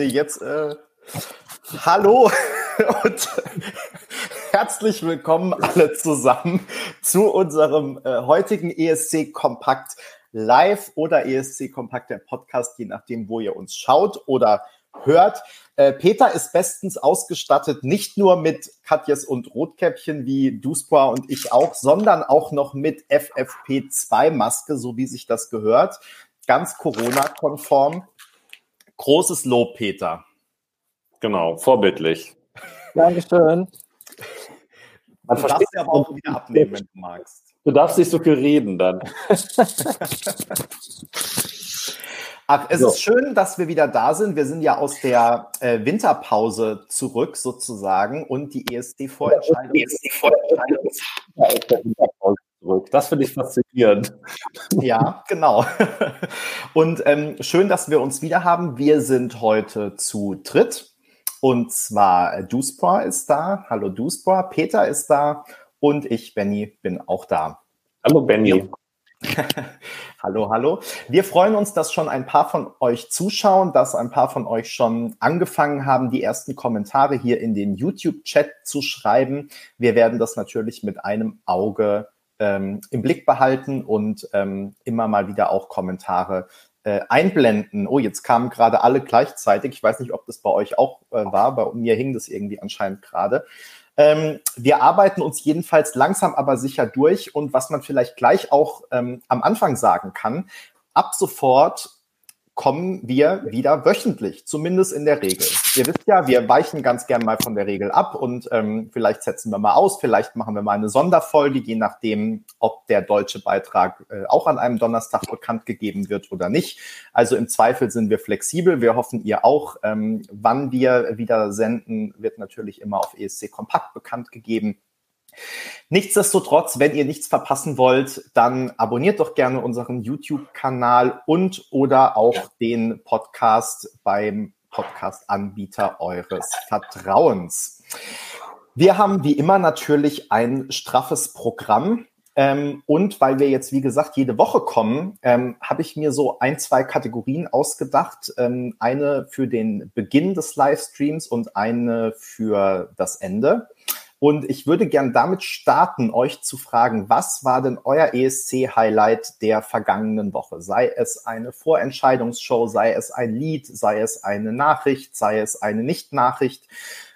Nee, jetzt, äh, hallo und herzlich willkommen alle zusammen zu unserem äh, heutigen ESC Kompakt Live oder ESC Kompakt der Podcast, je nachdem, wo ihr uns schaut oder hört. Äh, Peter ist bestens ausgestattet, nicht nur mit Katjes und Rotkäppchen wie Duspa und ich auch, sondern auch noch mit FFP2-Maske, so wie sich das gehört. Ganz Corona-konform. Großes Lob, Peter. Genau, vorbildlich. Dankeschön. Man du darfst ja aber auch wieder abnehmen, wenn du magst. Du darfst nicht so viel reden dann. Ach, es so. ist schön, dass wir wieder da sind. Wir sind ja aus der äh, Winterpause zurück sozusagen und die ESD-Vorentscheidung ja, ist zurück. Das finde ich faszinierend. Ja, genau. Und ähm, schön, dass wir uns wieder haben. Wir sind heute zu dritt. Und zwar Duspor ist da. Hallo Duspor. Peter ist da. Und ich, Benny, bin auch da. Hallo Benny. hallo, hallo. Wir freuen uns, dass schon ein paar von euch zuschauen, dass ein paar von euch schon angefangen haben, die ersten Kommentare hier in den YouTube-Chat zu schreiben. Wir werden das natürlich mit einem Auge ähm, im Blick behalten und ähm, immer mal wieder auch Kommentare äh, einblenden. Oh, jetzt kamen gerade alle gleichzeitig. Ich weiß nicht, ob das bei euch auch äh, war. Bei mir hing das irgendwie anscheinend gerade. Ähm, wir arbeiten uns jedenfalls langsam aber sicher durch. Und was man vielleicht gleich auch ähm, am Anfang sagen kann, ab sofort kommen wir wieder wöchentlich, zumindest in der Regel. Ihr wisst ja, wir weichen ganz gern mal von der Regel ab und ähm, vielleicht setzen wir mal aus, vielleicht machen wir mal eine Sonderfolge, je nachdem, ob der deutsche Beitrag äh, auch an einem Donnerstag bekannt gegeben wird oder nicht. Also im Zweifel sind wir flexibel. Wir hoffen, ihr auch. Ähm, wann wir wieder senden, wird natürlich immer auf ESC Kompakt bekannt gegeben. Nichtsdestotrotz, wenn ihr nichts verpassen wollt, dann abonniert doch gerne unseren YouTube-Kanal und oder auch den Podcast beim Podcast-Anbieter eures Vertrauens. Wir haben wie immer natürlich ein straffes Programm. Ähm, und weil wir jetzt, wie gesagt, jede Woche kommen, ähm, habe ich mir so ein, zwei Kategorien ausgedacht. Ähm, eine für den Beginn des Livestreams und eine für das Ende. Und ich würde gern damit starten, euch zu fragen, was war denn euer ESC-Highlight der vergangenen Woche? Sei es eine Vorentscheidungsshow, sei es ein Lied, sei es eine Nachricht, sei es eine Nicht-Nachricht.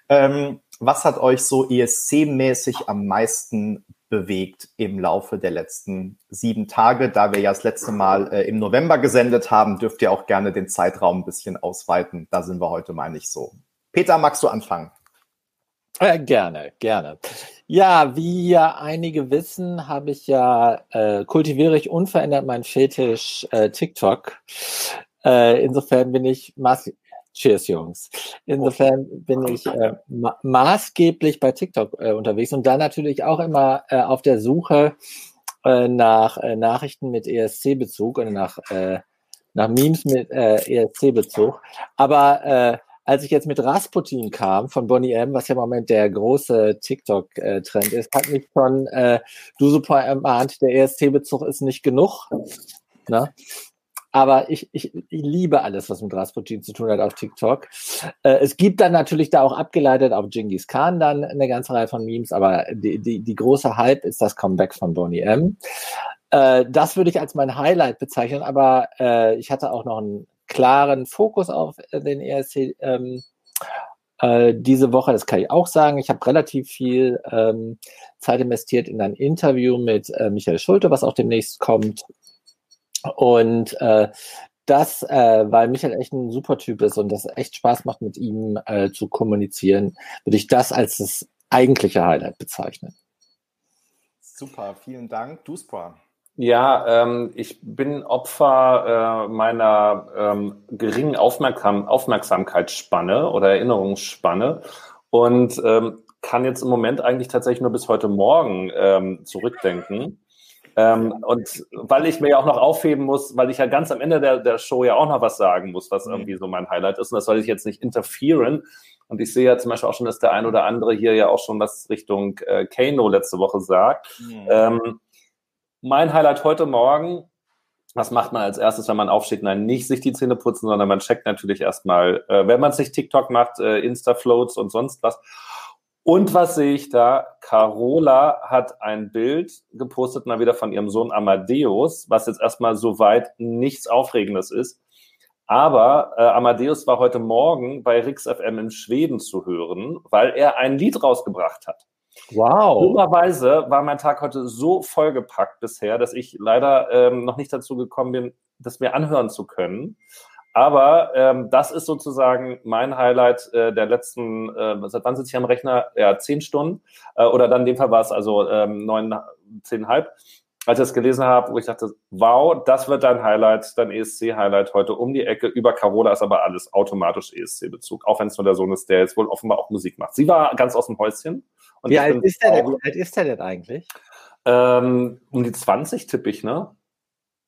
Ähm, was hat euch so ESC-mäßig am meisten bewegt im Laufe der letzten sieben Tage? Da wir ja das letzte Mal äh, im November gesendet haben, dürft ihr auch gerne den Zeitraum ein bisschen ausweiten. Da sind wir heute mal nicht so. Peter, magst du anfangen? Äh, gerne, gerne. Ja, wie ja einige wissen, habe ich ja, äh, kultiviere ich unverändert meinen Fetisch äh, TikTok. Äh, insofern bin ich Cheers, Jungs. Insofern bin ich äh, ma maßgeblich bei TikTok äh, unterwegs und dann natürlich auch immer äh, auf der Suche äh, nach äh, Nachrichten mit ESC-Bezug oder nach, äh, nach Memes mit äh, ESC-Bezug. Aber äh, als ich jetzt mit Rasputin kam von Bonnie M, was ja im Moment der große TikTok-Trend ist, hat mich schon äh, du super ermahnt, der ESC-Bezug ist nicht genug. Ne? Aber ich, ich, ich liebe alles, was mit Rasputin zu tun hat auf TikTok. Äh, es gibt dann natürlich da auch abgeleitet auf Genghis Khan dann eine ganze Reihe von Memes, aber die, die, die große Hype ist das Comeback von Bonnie M. Äh, das würde ich als mein Highlight bezeichnen, aber äh, ich hatte auch noch ein klaren Fokus auf äh, den ERC ähm, äh, diese Woche. Das kann ich auch sagen. Ich habe relativ viel ähm, Zeit investiert in ein Interview mit äh, Michael Schulte, was auch demnächst kommt. Und äh, das, äh, weil Michael echt ein super Typ ist und das echt Spaß macht, mit ihm äh, zu kommunizieren, würde ich das als das eigentliche Highlight bezeichnen. Super, vielen Dank. Duspra. Ja, ähm, ich bin Opfer äh, meiner ähm, geringen Aufmerksam Aufmerksamkeitsspanne oder Erinnerungsspanne und ähm, kann jetzt im Moment eigentlich tatsächlich nur bis heute Morgen ähm, zurückdenken. Ähm, und weil ich mir ja auch noch aufheben muss, weil ich ja ganz am Ende der, der Show ja auch noch was sagen muss, was mhm. irgendwie so mein Highlight ist. Und das soll ich jetzt nicht interferieren. Und ich sehe ja zum Beispiel auch schon, dass der ein oder andere hier ja auch schon was Richtung äh, Kano letzte Woche sagt. Mhm. Ähm, mein Highlight heute Morgen was macht man als erstes, wenn man aufsteht? Nein, nicht sich die Zähne putzen, sondern man checkt natürlich erstmal, äh, wenn man sich TikTok macht, äh, Insta-Floats und sonst was. Und was sehe ich da? Carola hat ein Bild gepostet, mal wieder von ihrem Sohn Amadeus, was jetzt erstmal soweit nichts Aufregendes ist. Aber äh, Amadeus war heute Morgen bei Rix FM in Schweden zu hören, weil er ein Lied rausgebracht hat. Wow. Dummerweise war mein Tag heute so vollgepackt bisher, dass ich leider ähm, noch nicht dazu gekommen bin, das mir anhören zu können. Aber ähm, das ist sozusagen mein Highlight äh, der letzten, äh, seit wann sitze ich am Rechner? Ja, zehn Stunden. Äh, oder dann in dem Fall war es also ähm, neun, zehnhalb. Als ich das gelesen habe, wo ich dachte, wow, das wird dein Highlight, dein ESC-Highlight heute um die Ecke. Über Carola ist aber alles automatisch ESC-Bezug, auch wenn es nur der Sohn ist, der jetzt wohl offenbar auch Musik macht. Sie war ganz aus dem Häuschen. wie, alt ist, der denn, wie alt ist der denn eigentlich? Ähm, um die 20 tippe ich, ne?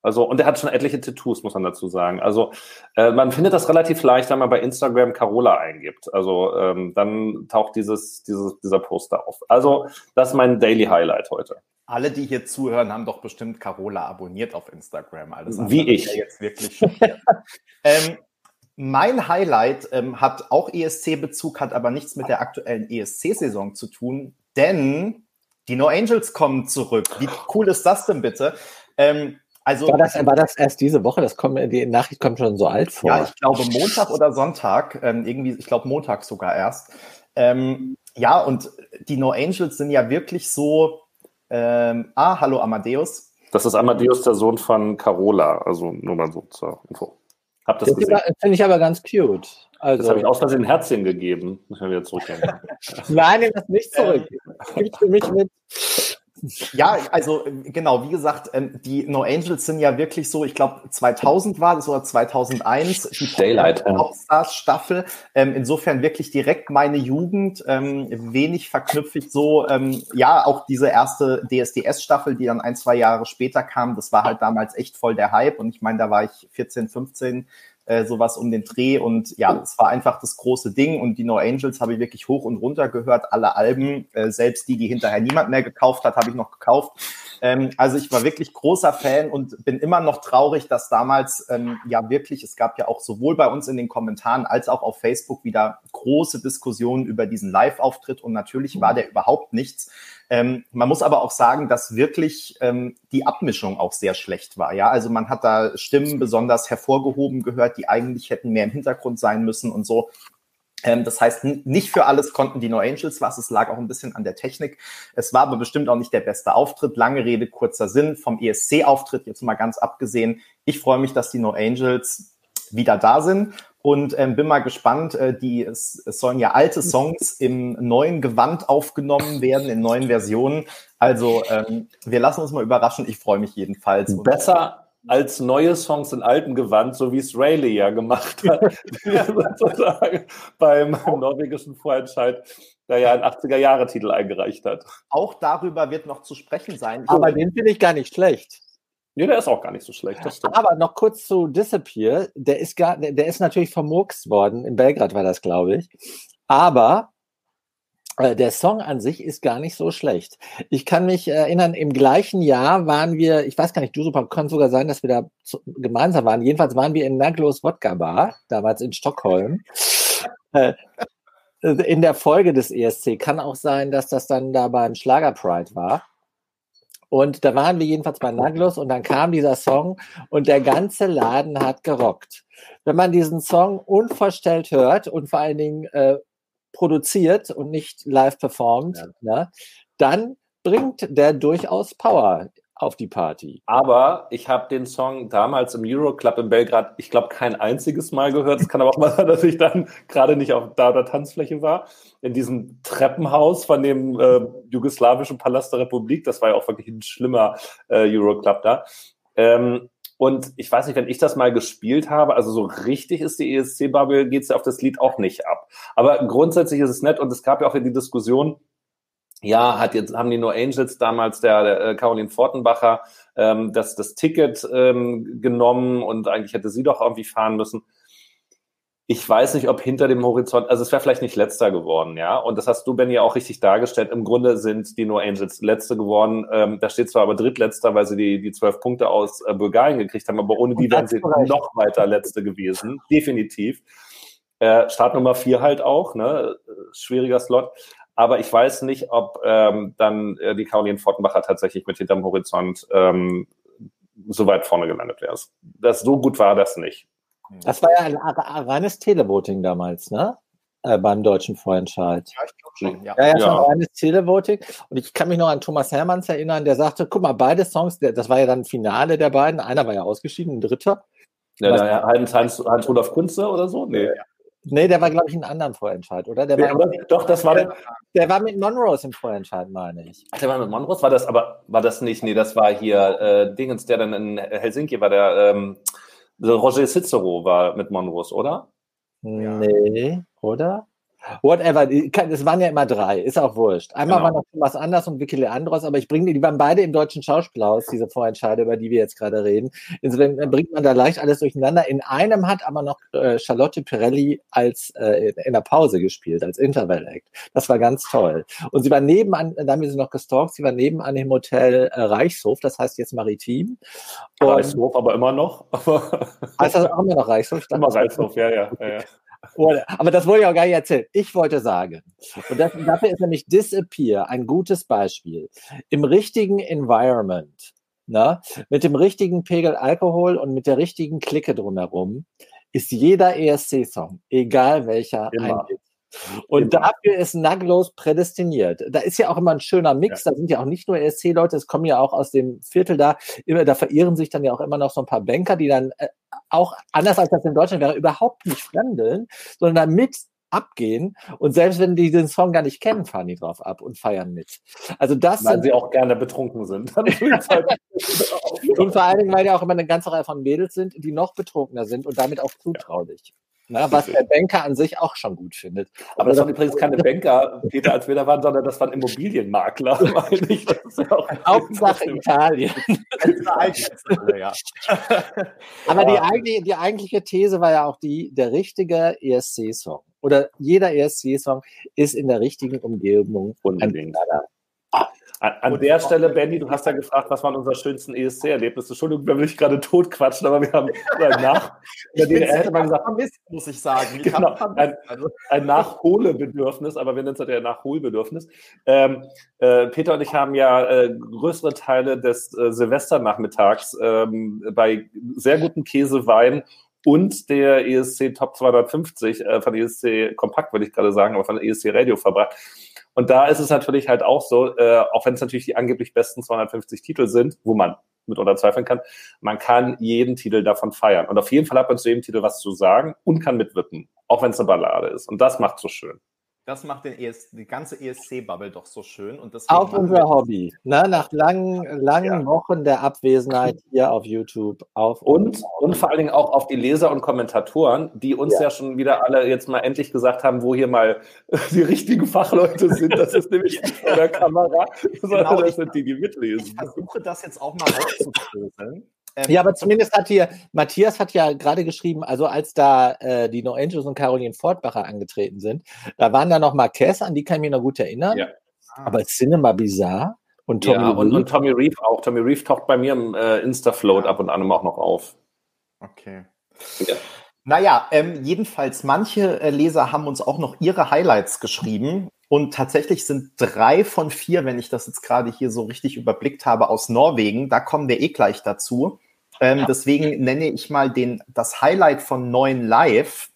Also, und er hat schon etliche Tattoos, muss man dazu sagen. Also, äh, man findet das relativ leicht, wenn man bei Instagram Carola eingibt. Also, ähm, dann taucht dieses, dieses, dieser Poster auf. Also, das ist mein Daily Highlight heute. Alle, die hier zuhören, haben doch bestimmt Carola abonniert auf Instagram. Alles Wie ich. Jetzt wirklich ähm, mein Highlight ähm, hat auch ESC-Bezug, hat aber nichts mit der aktuellen ESC-Saison zu tun, denn die No Angels kommen zurück. Wie cool ist das denn bitte? Ähm, also, war, das, war das erst diese Woche? Das kommt, die Nachricht kommt schon so alt vor. Ja, ich glaube Montag oder Sonntag, ähm, irgendwie, ich glaube Montag sogar erst. Ähm, ja, und die No Angels sind ja wirklich so, ähm, ah, hallo Amadeus. Das ist Amadeus, der Sohn von Carola, also nur mal so zur Info. Hab das, das Finde ich aber ganz cute. Also, das habe ich aus Versehen Herzchen gegeben. Muss ich wieder zurückgehen. Nein, nimm das nicht zurück. Gib für mich mit. Ja, also genau, wie gesagt, ähm, die No Angels sind ja wirklich so, ich glaube 2000 war das oder 2001, die Daylight Popstars Staffel. Ähm, insofern wirklich direkt meine Jugend, ähm, wenig verknüpfig so, ja, auch diese erste DSDS Staffel, die dann ein, zwei Jahre später kam, das war halt damals echt voll der Hype und ich meine, da war ich 14, 15, äh, sowas um den Dreh. Und ja, es war einfach das große Ding. Und die No Angels habe ich wirklich hoch und runter gehört, alle Alben, äh, selbst die, die hinterher niemand mehr gekauft hat, habe ich noch gekauft. Ähm, also ich war wirklich großer Fan und bin immer noch traurig, dass damals ähm, ja wirklich, es gab ja auch sowohl bei uns in den Kommentaren als auch auf Facebook wieder große Diskussionen über diesen Live-Auftritt und natürlich war der überhaupt nichts. Ähm, man muss aber auch sagen, dass wirklich ähm, die Abmischung auch sehr schlecht war. Ja, also man hat da Stimmen besonders hervorgehoben gehört, die eigentlich hätten mehr im Hintergrund sein müssen und so. Ähm, das heißt, nicht für alles konnten die No Angels was. Es lag auch ein bisschen an der Technik. Es war aber bestimmt auch nicht der beste Auftritt. Lange Rede, kurzer Sinn. Vom ESC-Auftritt jetzt mal ganz abgesehen. Ich freue mich, dass die No Angels wieder da sind und ähm, bin mal gespannt. Äh, die es, es sollen ja alte Songs im neuen Gewand aufgenommen werden, in neuen Versionen. Also ähm, wir lassen uns mal überraschen. Ich freue mich jedenfalls. Besser als neue Songs in altem Gewand, so wie es Rayleigh ja gemacht hat, sozusagen beim norwegischen Vorentscheid, der ja einen 80er-Jahre-Titel eingereicht hat. Auch darüber wird noch zu sprechen sein. Aber den finde ich gar nicht schlecht. Nee, der ist auch gar nicht so schlecht. Aber noch kurz zu Disappear. Der ist, gar, der ist natürlich vermurkst worden. In Belgrad war das, glaube ich. Aber der Song an sich ist gar nicht so schlecht. Ich kann mich erinnern, im gleichen Jahr waren wir, ich weiß gar nicht, du kann sogar sein, dass wir da zu, gemeinsam waren. Jedenfalls waren wir in Naglos Wodka Bar, damals in Stockholm. Äh, in der Folge des ESC kann auch sein, dass das dann da beim Schlager Pride war. Und da waren wir jedenfalls bei Naglos und dann kam dieser Song und der ganze Laden hat gerockt. Wenn man diesen Song unverstellt hört und vor allen Dingen äh, produziert und nicht live performt, ja. ne, dann bringt der durchaus Power auf die Party. Aber ich habe den Song damals im Euroclub in Belgrad, ich glaube, kein einziges Mal gehört. Es kann aber auch mal sein, dass ich dann gerade nicht auf da der Tanzfläche war. In diesem Treppenhaus von dem äh, jugoslawischen Palast der Republik. Das war ja auch wirklich ein schlimmer äh, Euroclub da. Ähm, und ich weiß nicht, wenn ich das mal gespielt habe, also so richtig ist die ESC-Bubble, geht es ja auf das Lied auch nicht ab. Aber grundsätzlich ist es nett und es gab ja auch die Diskussion, ja, hat jetzt, haben die No Angels damals, der, der äh, Caroline Fortenbacher, ähm, das, das Ticket ähm, genommen und eigentlich hätte sie doch irgendwie fahren müssen. Ich weiß nicht, ob hinter dem Horizont, also es wäre vielleicht nicht letzter geworden, ja. Und das hast du, Ben, ja auch richtig dargestellt. Im Grunde sind die No Angels letzte geworden. Ähm, da steht zwar aber drittletzter, weil sie die, die zwölf Punkte aus äh, Bulgarien gekriegt haben, aber ohne die wären sie vielleicht. noch weiter letzte gewesen. Definitiv. Äh, Startnummer vier halt auch, ne? Schwieriger Slot. Aber ich weiß nicht, ob ähm, dann äh, die Caroline Fortenbacher tatsächlich mit hinterm Horizont ähm, so weit vorne gelandet wäre. Das so gut war das nicht. Das war ja ein, reines Televoting damals, ne? Äh, beim deutschen Vorentscheid. Ja, ich glaube schon. Ja, ja, ja, ja. reines Televoting. Und ich kann mich noch an Thomas Hermanns erinnern, der sagte, guck mal, beide Songs, das war ja dann Finale der beiden. Einer war ja ausgeschieden, ein dritter. Ja, der Heinz, Heinz, Heinz Rudolf Kunze oder so? Nee. Nee, der war, glaube ich, in einem anderen Vorentscheid, oder? Der war, ja, doch, das war der, der war mit Monrose im Vorentscheid, meine ich. Ach, der war mit Monrose? War das aber, war das nicht? Nee, das war hier äh, Dingens, der dann in Helsinki war, der ähm, Roger Cicero war mit Monrose, oder? Nee, oder? Whatever, es waren ja immer drei, ist auch wurscht. Einmal genau. war noch was anderes und Vicky Leandros, aber ich bringe die, die waren beide im deutschen Schauspielhaus, diese Vorentscheide, über die wir jetzt gerade reden. Insofern bringt man da leicht alles durcheinander. In einem hat aber noch äh, Charlotte Pirelli als äh, in der Pause gespielt, als Interval-Act. Das war ganz toll. Und sie war nebenan, da haben wir sie noch gestalkt, sie war nebenan im Hotel äh, Reichshof, das heißt jetzt Maritim. Und Reichshof, aber immer noch. heißt das auch immer noch Reichshof? Immer Reichshof, ja, ja. ja, ja. Aber das wollte ich auch gar nicht erzählen. Ich wollte sagen, und das, dafür ist nämlich Disappear ein gutes Beispiel. Im richtigen Environment, na, ne, mit dem richtigen Pegel Alkohol und mit der richtigen Clique drumherum, ist jeder ESC-Song, egal welcher, Immer. ein Hit. Und Immer. dafür ist Naglos prädestiniert. Da ist ja auch immer ein schöner Mix. Ja. Da sind ja auch nicht nur ESC-Leute, es kommen ja auch aus dem Viertel da. Immer, da verirren sich dann ja auch immer noch so ein paar Banker, die dann äh, auch anders als das in Deutschland wäre, überhaupt nicht fremdeln, sondern damit abgehen und selbst wenn die den Song gar nicht kennen, fahren die drauf ab und feiern mit. Also das weil sie auch gerne betrunken sind. und vor allen Dingen, weil ja auch immer eine ganze Reihe von Mädels sind, die noch betrunkener sind und damit auch zutraulich. Na, was der Banker an sich auch schon gut findet. Aber das waren übrigens keine Banker, Peter, als wir da waren, sondern das waren Immobilienmakler, meine ich. Ja Hauptsache Italien. ja. Aber die eigentliche, die eigentliche These war ja auch die, der richtige ESC-Song oder jeder ESC-Song ist in der richtigen Umgebung ein Knaller. An, an der Stelle, Benny, du hast ja gefragt, was waren unsere schönsten ESC-Erlebnisse. Entschuldigung, da will ich gerade totquatschen, aber wir haben nach. ich den, hätte man gesagt, vermisst, muss ich sagen. Ich genau, ein, ein Nachholebedürfnis, aber wir nennen es ja Nachholbedürfnis. Ähm, äh, Peter und ich haben ja äh, größere Teile des äh, Silvesternachmittags ähm, bei sehr gutem Käsewein und der ESC Top 250 äh, von ESC Kompakt, würde ich gerade sagen, aber von ESC Radio verbracht. Und da ist es natürlich halt auch so, äh, auch wenn es natürlich die angeblich besten 250 Titel sind, wo man mitunter zweifeln kann, man kann jeden Titel davon feiern. Und auf jeden Fall hat man zu jedem Titel was zu sagen und kann mitwippen, auch wenn es eine Ballade ist. Und das macht so schön. Das macht den ES, die ganze ESC-Bubble doch so schön. Und auch unser Hobby. Ne? Nach langen, langen ja. Wochen der Abwesenheit hier auf YouTube. Auf und, und vor allen Dingen auch auf die Leser und Kommentatoren, die uns ja. ja. schon wieder alle jetzt mal endlich gesagt haben, wo hier mal die richtigen Fachleute sind. Das ist nämlich nicht vor der Kamera, sondern genau, das sind die, die mitlesen. Ich versuche das jetzt auch mal aufzudröseln. Ähm, ja, aber zumindest hat hier, Matthias hat ja gerade geschrieben, also als da äh, die No Angels und Caroline Fortbacher angetreten sind, da waren da noch Marquez, an die kann ich mich noch gut erinnern. Ja. Aber Cinema Bizarre und Tommy ja, und, und, Tommy Reeve auch. Tommy Reeve taucht bei mir im äh, Insta-Float ja. ab und an auch noch auf. Okay. Ja. Naja, ähm, jedenfalls, manche äh, Leser haben uns auch noch ihre Highlights geschrieben. Und tatsächlich sind drei von vier, wenn ich das jetzt gerade hier so richtig überblickt habe, aus Norwegen. Da kommen wir eh gleich dazu. Ähm, ja. Deswegen nenne ich mal den, das Highlight von neuen Live.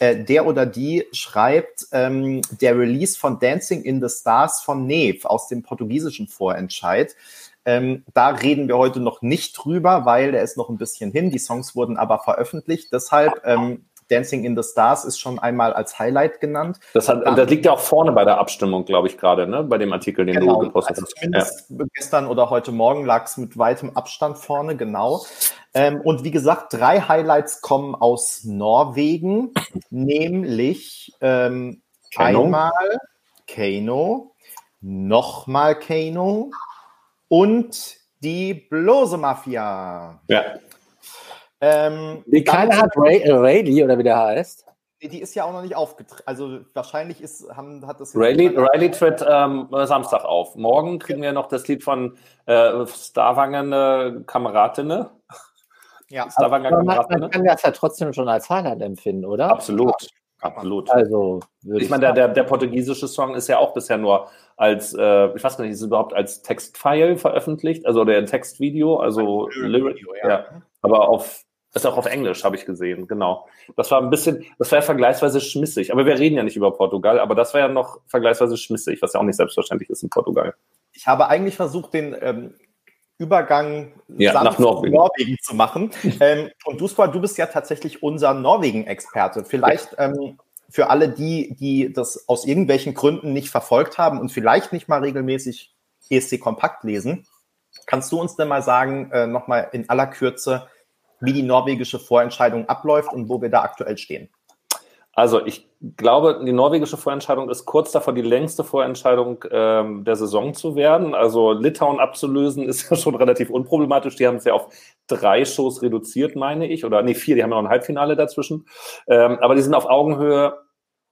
Äh, der oder die schreibt ähm, der Release von Dancing in the Stars von Neve aus dem portugiesischen Vorentscheid. Ähm, da reden wir heute noch nicht drüber, weil der ist noch ein bisschen hin. Die Songs wurden aber veröffentlicht. Deshalb ähm, Dancing in the Stars ist schon einmal als Highlight genannt. Das, hat, das liegt ja auch vorne bei der Abstimmung, glaube ich, gerade, ne? bei dem Artikel, den genau, du gepostet also hast. Ja. gestern oder heute Morgen lag es mit weitem Abstand vorne, genau. Ähm, und wie gesagt, drei Highlights kommen aus Norwegen, nämlich ähm, einmal Kano, nochmal Kano und die Blose Mafia. Ja. Ähm, Wie keiner hat Ray, äh, Rayleigh oder wie der heißt. Die ist ja auch noch nicht aufgetreten. Also wahrscheinlich ist, haben, hat das. Riley, Riley tritt ähm, Samstag auf. Morgen kriegen wir noch das Lied von äh, Starwangen äh, Kameradinnen. Ja, Starwanger man, man kann das ja trotzdem schon als Highlight empfinden, oder? Absolut. Absolut. Also, ich meine, der, der, der portugiesische Song ist ja auch bisher nur als, äh, ich weiß gar nicht, ist es überhaupt als Textfile veröffentlicht, also der Textvideo, also Lyric, ja. ja. Aber auf ist auch auf Englisch, habe ich gesehen, genau. Das war ein bisschen, das war ja vergleichsweise schmissig. Aber wir reden ja nicht über Portugal, aber das war ja noch vergleichsweise schmissig, was ja auch nicht selbstverständlich ist in Portugal. Ich habe eigentlich versucht, den ähm, Übergang ja, nach Norwegen. Norwegen. zu machen. ähm, und du, du bist ja tatsächlich unser Norwegen-Experte. Vielleicht ähm, für alle die, die das aus irgendwelchen Gründen nicht verfolgt haben und vielleicht nicht mal regelmäßig ESC Kompakt lesen, kannst du uns denn mal sagen, äh, nochmal in aller Kürze, wie die norwegische Vorentscheidung abläuft und wo wir da aktuell stehen. Also ich glaube, die norwegische Vorentscheidung ist kurz davor, die längste Vorentscheidung ähm, der Saison zu werden. Also Litauen abzulösen ist ja schon relativ unproblematisch. Die haben es ja auf drei Shows reduziert, meine ich. Oder nee, vier, die haben ja noch ein Halbfinale dazwischen. Ähm, aber die sind auf Augenhöhe.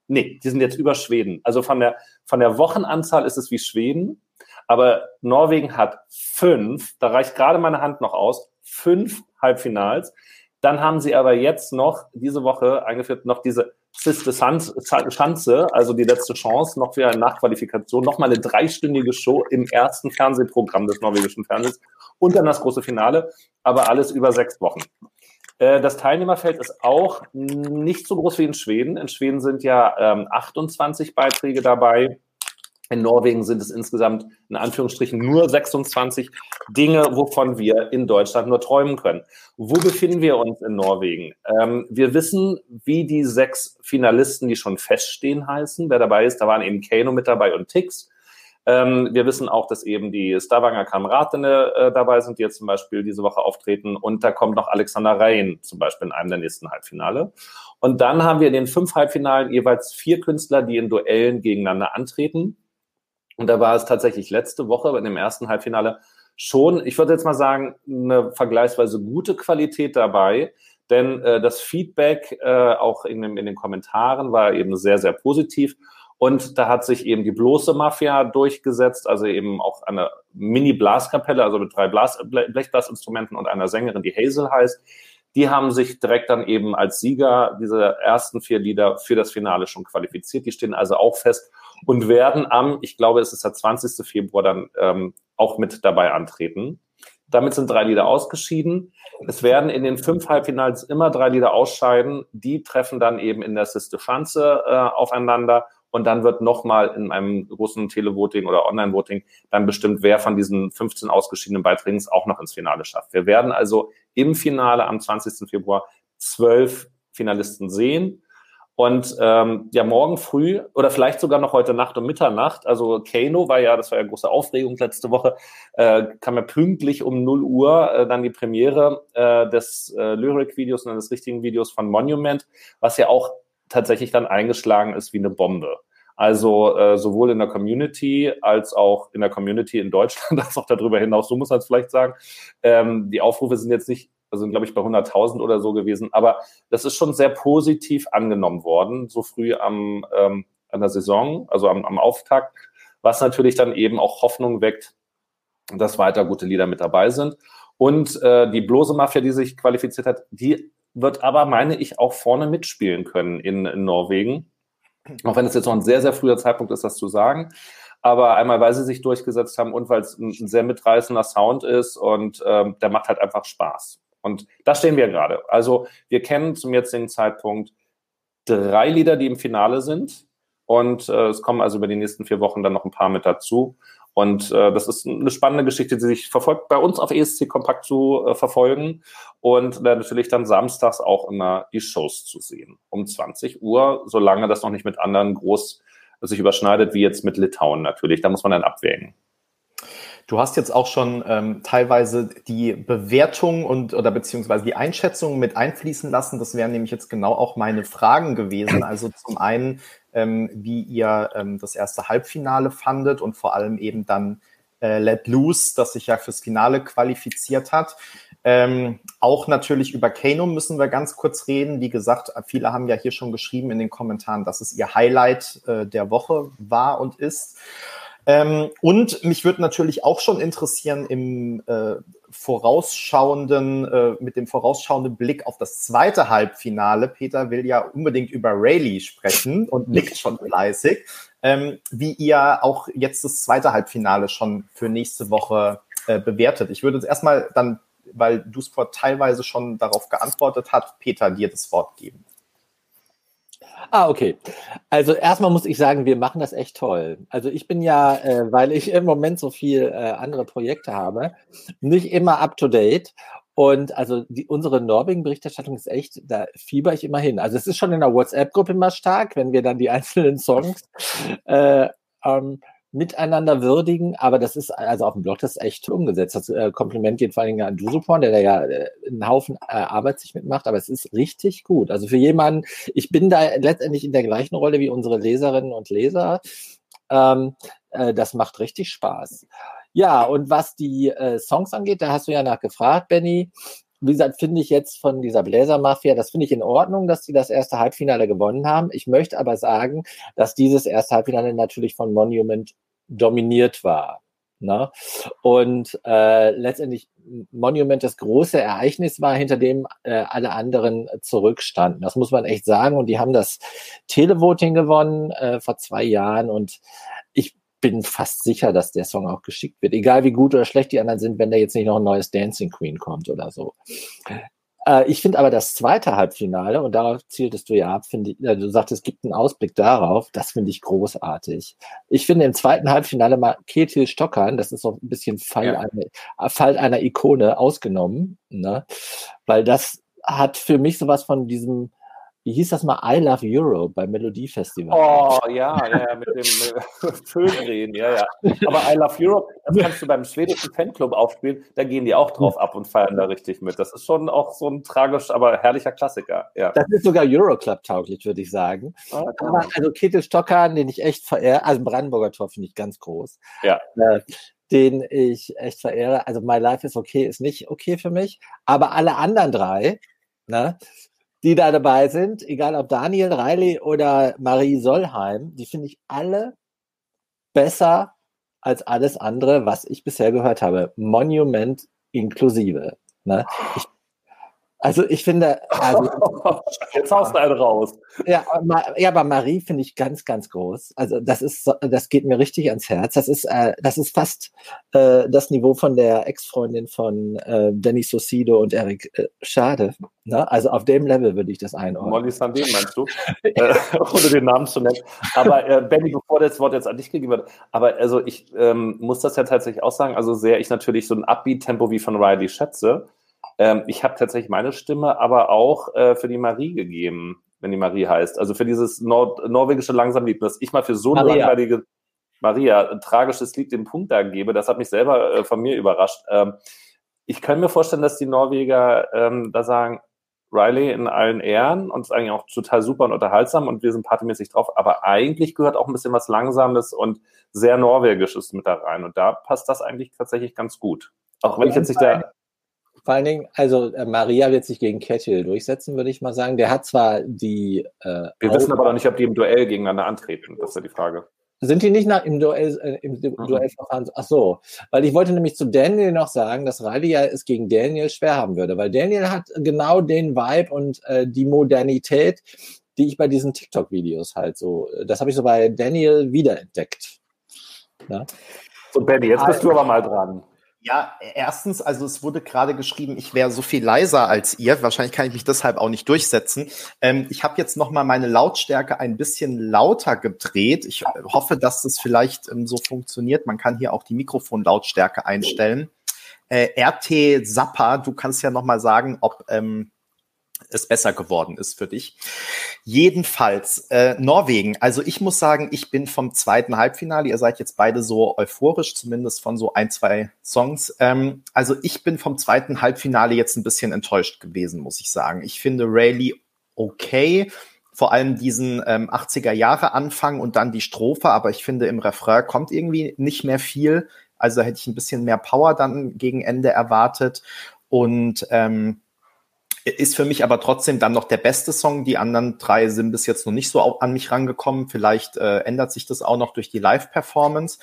Nee, die sind jetzt über Schweden. Also von der, von der Wochenanzahl ist es wie Schweden. Aber Norwegen hat fünf, da reicht gerade meine Hand noch aus, fünf Halbfinals. Dann haben sie aber jetzt noch diese Woche eingeführt, noch diese Siste Schanze, also die letzte Chance, noch für eine Nachqualifikation, nochmal eine dreistündige Show im ersten Fernsehprogramm des norwegischen Fernsehens und dann das große Finale, aber alles über sechs Wochen. Äh, das Teilnehmerfeld ist auch nicht so groß wie in Schweden. In Schweden sind ja ähm, 28 Beiträge dabei. In Norwegen sind es insgesamt in Anführungsstrichen nur 26 Dinge, wovon wir in Deutschland nur träumen können. Wo befinden wir uns in Norwegen? Ähm, wir wissen, wie die sechs Finalisten, die schon feststehen, heißen. Wer dabei ist, da waren eben Kano mit dabei und Tix. Ähm, wir wissen auch, dass eben die Stavanger Kameradinnen äh, dabei sind, die jetzt zum Beispiel diese Woche auftreten. Und da kommt noch Alexander Rein zum Beispiel in einem der nächsten Halbfinale. Und dann haben wir in den fünf Halbfinalen jeweils vier Künstler, die in Duellen gegeneinander antreten. Und da war es tatsächlich letzte Woche in dem ersten Halbfinale schon, ich würde jetzt mal sagen, eine vergleichsweise gute Qualität dabei. Denn äh, das Feedback äh, auch in, dem, in den Kommentaren war eben sehr, sehr positiv. Und da hat sich eben die bloße Mafia durchgesetzt, also eben auch eine Mini-Blaskapelle, also mit drei Blas Blechblasinstrumenten und einer Sängerin, die Hazel heißt. Die haben sich direkt dann eben als Sieger diese ersten vier Lieder für das Finale schon qualifiziert. Die stehen also auch fest und werden am, ich glaube, es ist der 20. Februar dann ähm, auch mit dabei antreten. Damit sind drei Lieder ausgeschieden. Es werden in den fünf Halbfinals immer drei Lieder ausscheiden. Die treffen dann eben in der Siste Schanze äh, aufeinander. Und dann wird nochmal in einem großen Televoting oder Online-Voting dann bestimmt, wer von diesen 15 ausgeschiedenen Beiträgen es auch noch ins Finale schafft. Wir werden also im Finale am 20. Februar zwölf Finalisten sehen. Und ähm, ja, morgen früh oder vielleicht sogar noch heute Nacht um Mitternacht, also Kano war ja, das war ja große Aufregung letzte Woche, äh, kam ja pünktlich um 0 Uhr äh, dann die Premiere äh, des äh, Lyric-Videos und des richtigen Videos von Monument, was ja auch tatsächlich dann eingeschlagen ist wie eine Bombe. Also äh, sowohl in der Community als auch in der Community in Deutschland, als auch darüber hinaus, so muss man es vielleicht sagen. Ähm, die Aufrufe sind jetzt nicht also glaube ich, bei 100.000 oder so gewesen. Aber das ist schon sehr positiv angenommen worden, so früh am, ähm, an der Saison, also am, am Auftakt, was natürlich dann eben auch Hoffnung weckt, dass weiter gute Lieder mit dabei sind. Und äh, die bloße Mafia, die sich qualifiziert hat, die wird aber, meine ich, auch vorne mitspielen können in, in Norwegen. Auch wenn es jetzt noch ein sehr, sehr früher Zeitpunkt ist, das zu sagen aber einmal, weil sie sich durchgesetzt haben und weil es ein, sehr mitreißender Sound ist und ähm, der macht halt einfach Spaß. Und da stehen wir gerade. Also wir kennen zum jetzigen Zeitpunkt drei Lieder, die im Finale sind. Und äh, es kommen also über die nächsten vier Wochen dann noch ein paar mit dazu. Und äh, das ist eine spannende Geschichte, die sich verfolgt, bei uns auf ESC Kompakt zu äh, verfolgen. Und äh, natürlich dann samstags auch immer die Shows zu sehen. Um 20 Uhr, solange das noch nicht mit anderen groß sich überschneidet, wie jetzt mit Litauen natürlich. Da muss man dann abwägen. Du hast jetzt auch schon ähm, teilweise die Bewertung und oder beziehungsweise die Einschätzung mit einfließen lassen. Das wären nämlich jetzt genau auch meine Fragen gewesen. Also zum einen, ähm, wie ihr ähm, das erste Halbfinale fandet und vor allem eben dann äh, Let Loose, das sich ja fürs Finale qualifiziert hat. Ähm, auch natürlich über Kano müssen wir ganz kurz reden. Wie gesagt, viele haben ja hier schon geschrieben in den Kommentaren, dass es ihr Highlight äh, der Woche war und ist. Ähm, und mich würde natürlich auch schon interessieren im äh, vorausschauenden, äh, mit dem vorausschauenden Blick auf das zweite Halbfinale. Peter will ja unbedingt über Rayleigh sprechen und nickt schon fleißig. Ähm, wie ihr auch jetzt das zweite Halbfinale schon für nächste Woche äh, bewertet. Ich würde jetzt erstmal dann weil du Dusport teilweise schon darauf geantwortet hat, Peter dir das Wort geben. Ah, okay. Also erstmal muss ich sagen, wir machen das echt toll. Also ich bin ja, äh, weil ich im Moment so viel äh, andere Projekte habe, nicht immer up to date. Und also die, unsere Norwegen-Berichterstattung ist echt, da fieber ich immer hin. Also es ist schon in der WhatsApp-Gruppe immer stark, wenn wir dann die einzelnen Songs äh, ähm, miteinander würdigen, aber das ist also auf dem Blog das ist echt umgesetzt. Das äh, Kompliment geht vor allen Dingen an Dusuporn, der da ja äh, einen Haufen äh, Arbeit sich mitmacht, aber es ist richtig gut. Also für jemanden, ich bin da letztendlich in der gleichen Rolle wie unsere Leserinnen und Leser. Ähm, äh, das macht richtig Spaß. Ja, und was die äh, Songs angeht, da hast du ja nachgefragt, Benny wie gesagt, finde ich jetzt von dieser Bläser-Mafia, das finde ich in Ordnung, dass sie das erste Halbfinale gewonnen haben. Ich möchte aber sagen, dass dieses erste Halbfinale natürlich von Monument dominiert war. Ne? Und äh, letztendlich Monument das große Ereignis war, hinter dem äh, alle anderen zurückstanden. Das muss man echt sagen. Und die haben das Televoting gewonnen äh, vor zwei Jahren. Und bin fast sicher, dass der Song auch geschickt wird. Egal wie gut oder schlecht die anderen sind, wenn da jetzt nicht noch ein neues Dancing Queen kommt oder so. Äh, ich finde aber das zweite Halbfinale, und darauf zieltest du ja ab, finde ich, äh, du sagtest, es gibt einen Ausblick darauf, das finde ich großartig. Ich finde im zweiten Halbfinale mal Ketil Stockern, das ist so ein bisschen Fall, ja. einer, Fall einer Ikone ausgenommen, ne? weil das hat für mich sowas von diesem wie hieß das mal, I Love Europe beim Melodiefestival. Oh ja, ja, mit dem Föhndrehen, ja, ja. Aber I Love Europe, das kannst du beim schwedischen Fanclub aufspielen, da gehen die auch drauf ab und feiern da richtig mit. Das ist schon auch so ein tragisch, aber herrlicher Klassiker. Ja. Das ist sogar Euroclub-tauglich, würde ich sagen. Okay. Ah, aber also Ketil Stocker, den ich echt verehre, also Brandenburger Tor finde ich ganz groß. Ja. Äh, den ich echt verehre. Also My Life is Okay ist nicht okay für mich, aber alle anderen drei, ne, die da dabei sind, egal ob Daniel Reilly oder Marie Solheim, die finde ich alle besser als alles andere, was ich bisher gehört habe. Monument inklusive. Ne? Ich also ich finde, also, jetzt haust du einen raus. Ja, ja aber Marie finde ich ganz, ganz groß. Also das ist, das geht mir richtig ans Herz. Das ist, äh, das ist fast äh, das Niveau von der Ex-Freundin von äh, Danny Sosido und Eric äh, Schade. Ne? Also auf dem Level würde ich das einordnen. Molly Sandin meinst du? äh, ohne den Namen zu nennen. Aber äh, Benny, bevor das Wort jetzt an dich gegeben wird, aber also ich ähm, muss das ja tatsächlich auch sagen, also sehr ich natürlich so ein Upbeat-Tempo wie von Riley schätze ähm, ich habe tatsächlich meine Stimme aber auch äh, für die Marie gegeben, wenn die Marie heißt. Also für dieses Nord norwegische Langsamlied, das ich mal für so eine langweilige Maria, ein tragisches Lied den Punkt da gebe, das hat mich selber äh, von mir überrascht. Ähm, ich kann mir vorstellen, dass die Norweger ähm, da sagen, Riley in allen Ehren und ist eigentlich auch total super und unterhaltsam und wir sind partymäßig drauf, aber eigentlich gehört auch ein bisschen was Langsames und sehr Norwegisches mit da rein und da passt das eigentlich tatsächlich ganz gut. Auch wenn ich jetzt nicht der vor allen Dingen, also äh, Maria wird sich gegen Kettil durchsetzen, würde ich mal sagen. Der hat zwar die. Äh, Wir wissen aber noch nicht, ob die im Duell gegeneinander antreten. Das ist ja die Frage. Sind die nicht nach, im Duell, äh, im mhm. Duellverfahren? Ach so, weil ich wollte nämlich zu Daniel noch sagen, dass Riley ja es gegen Daniel schwer haben würde, weil Daniel hat genau den Vibe und äh, die Modernität, die ich bei diesen TikTok-Videos halt so, das habe ich so bei Daniel wiederentdeckt. Ja? So, Benny, jetzt bist du aber mal dran. Ja, erstens, also es wurde gerade geschrieben, ich wäre so viel leiser als ihr. Wahrscheinlich kann ich mich deshalb auch nicht durchsetzen. Ähm, ich habe jetzt noch mal meine Lautstärke ein bisschen lauter gedreht. Ich hoffe, dass das vielleicht ähm, so funktioniert. Man kann hier auch die Mikrofonlautstärke einstellen. Äh, RT Zappa, du kannst ja noch mal sagen, ob ähm, es besser geworden ist für dich. Jedenfalls äh, Norwegen. Also ich muss sagen, ich bin vom zweiten Halbfinale. Ihr seid jetzt beide so euphorisch, zumindest von so ein, zwei Songs. Ähm, also ich bin vom zweiten Halbfinale jetzt ein bisschen enttäuscht gewesen, muss ich sagen. Ich finde Rayleigh okay. Vor allem diesen ähm, 80er Jahre Anfang und dann die Strophe, aber ich finde im Refrain kommt irgendwie nicht mehr viel. Also hätte ich ein bisschen mehr Power dann gegen Ende erwartet. Und ähm, ist für mich aber trotzdem dann noch der beste Song. Die anderen drei sind bis jetzt noch nicht so an mich rangekommen. Vielleicht äh, ändert sich das auch noch durch die Live-Performance.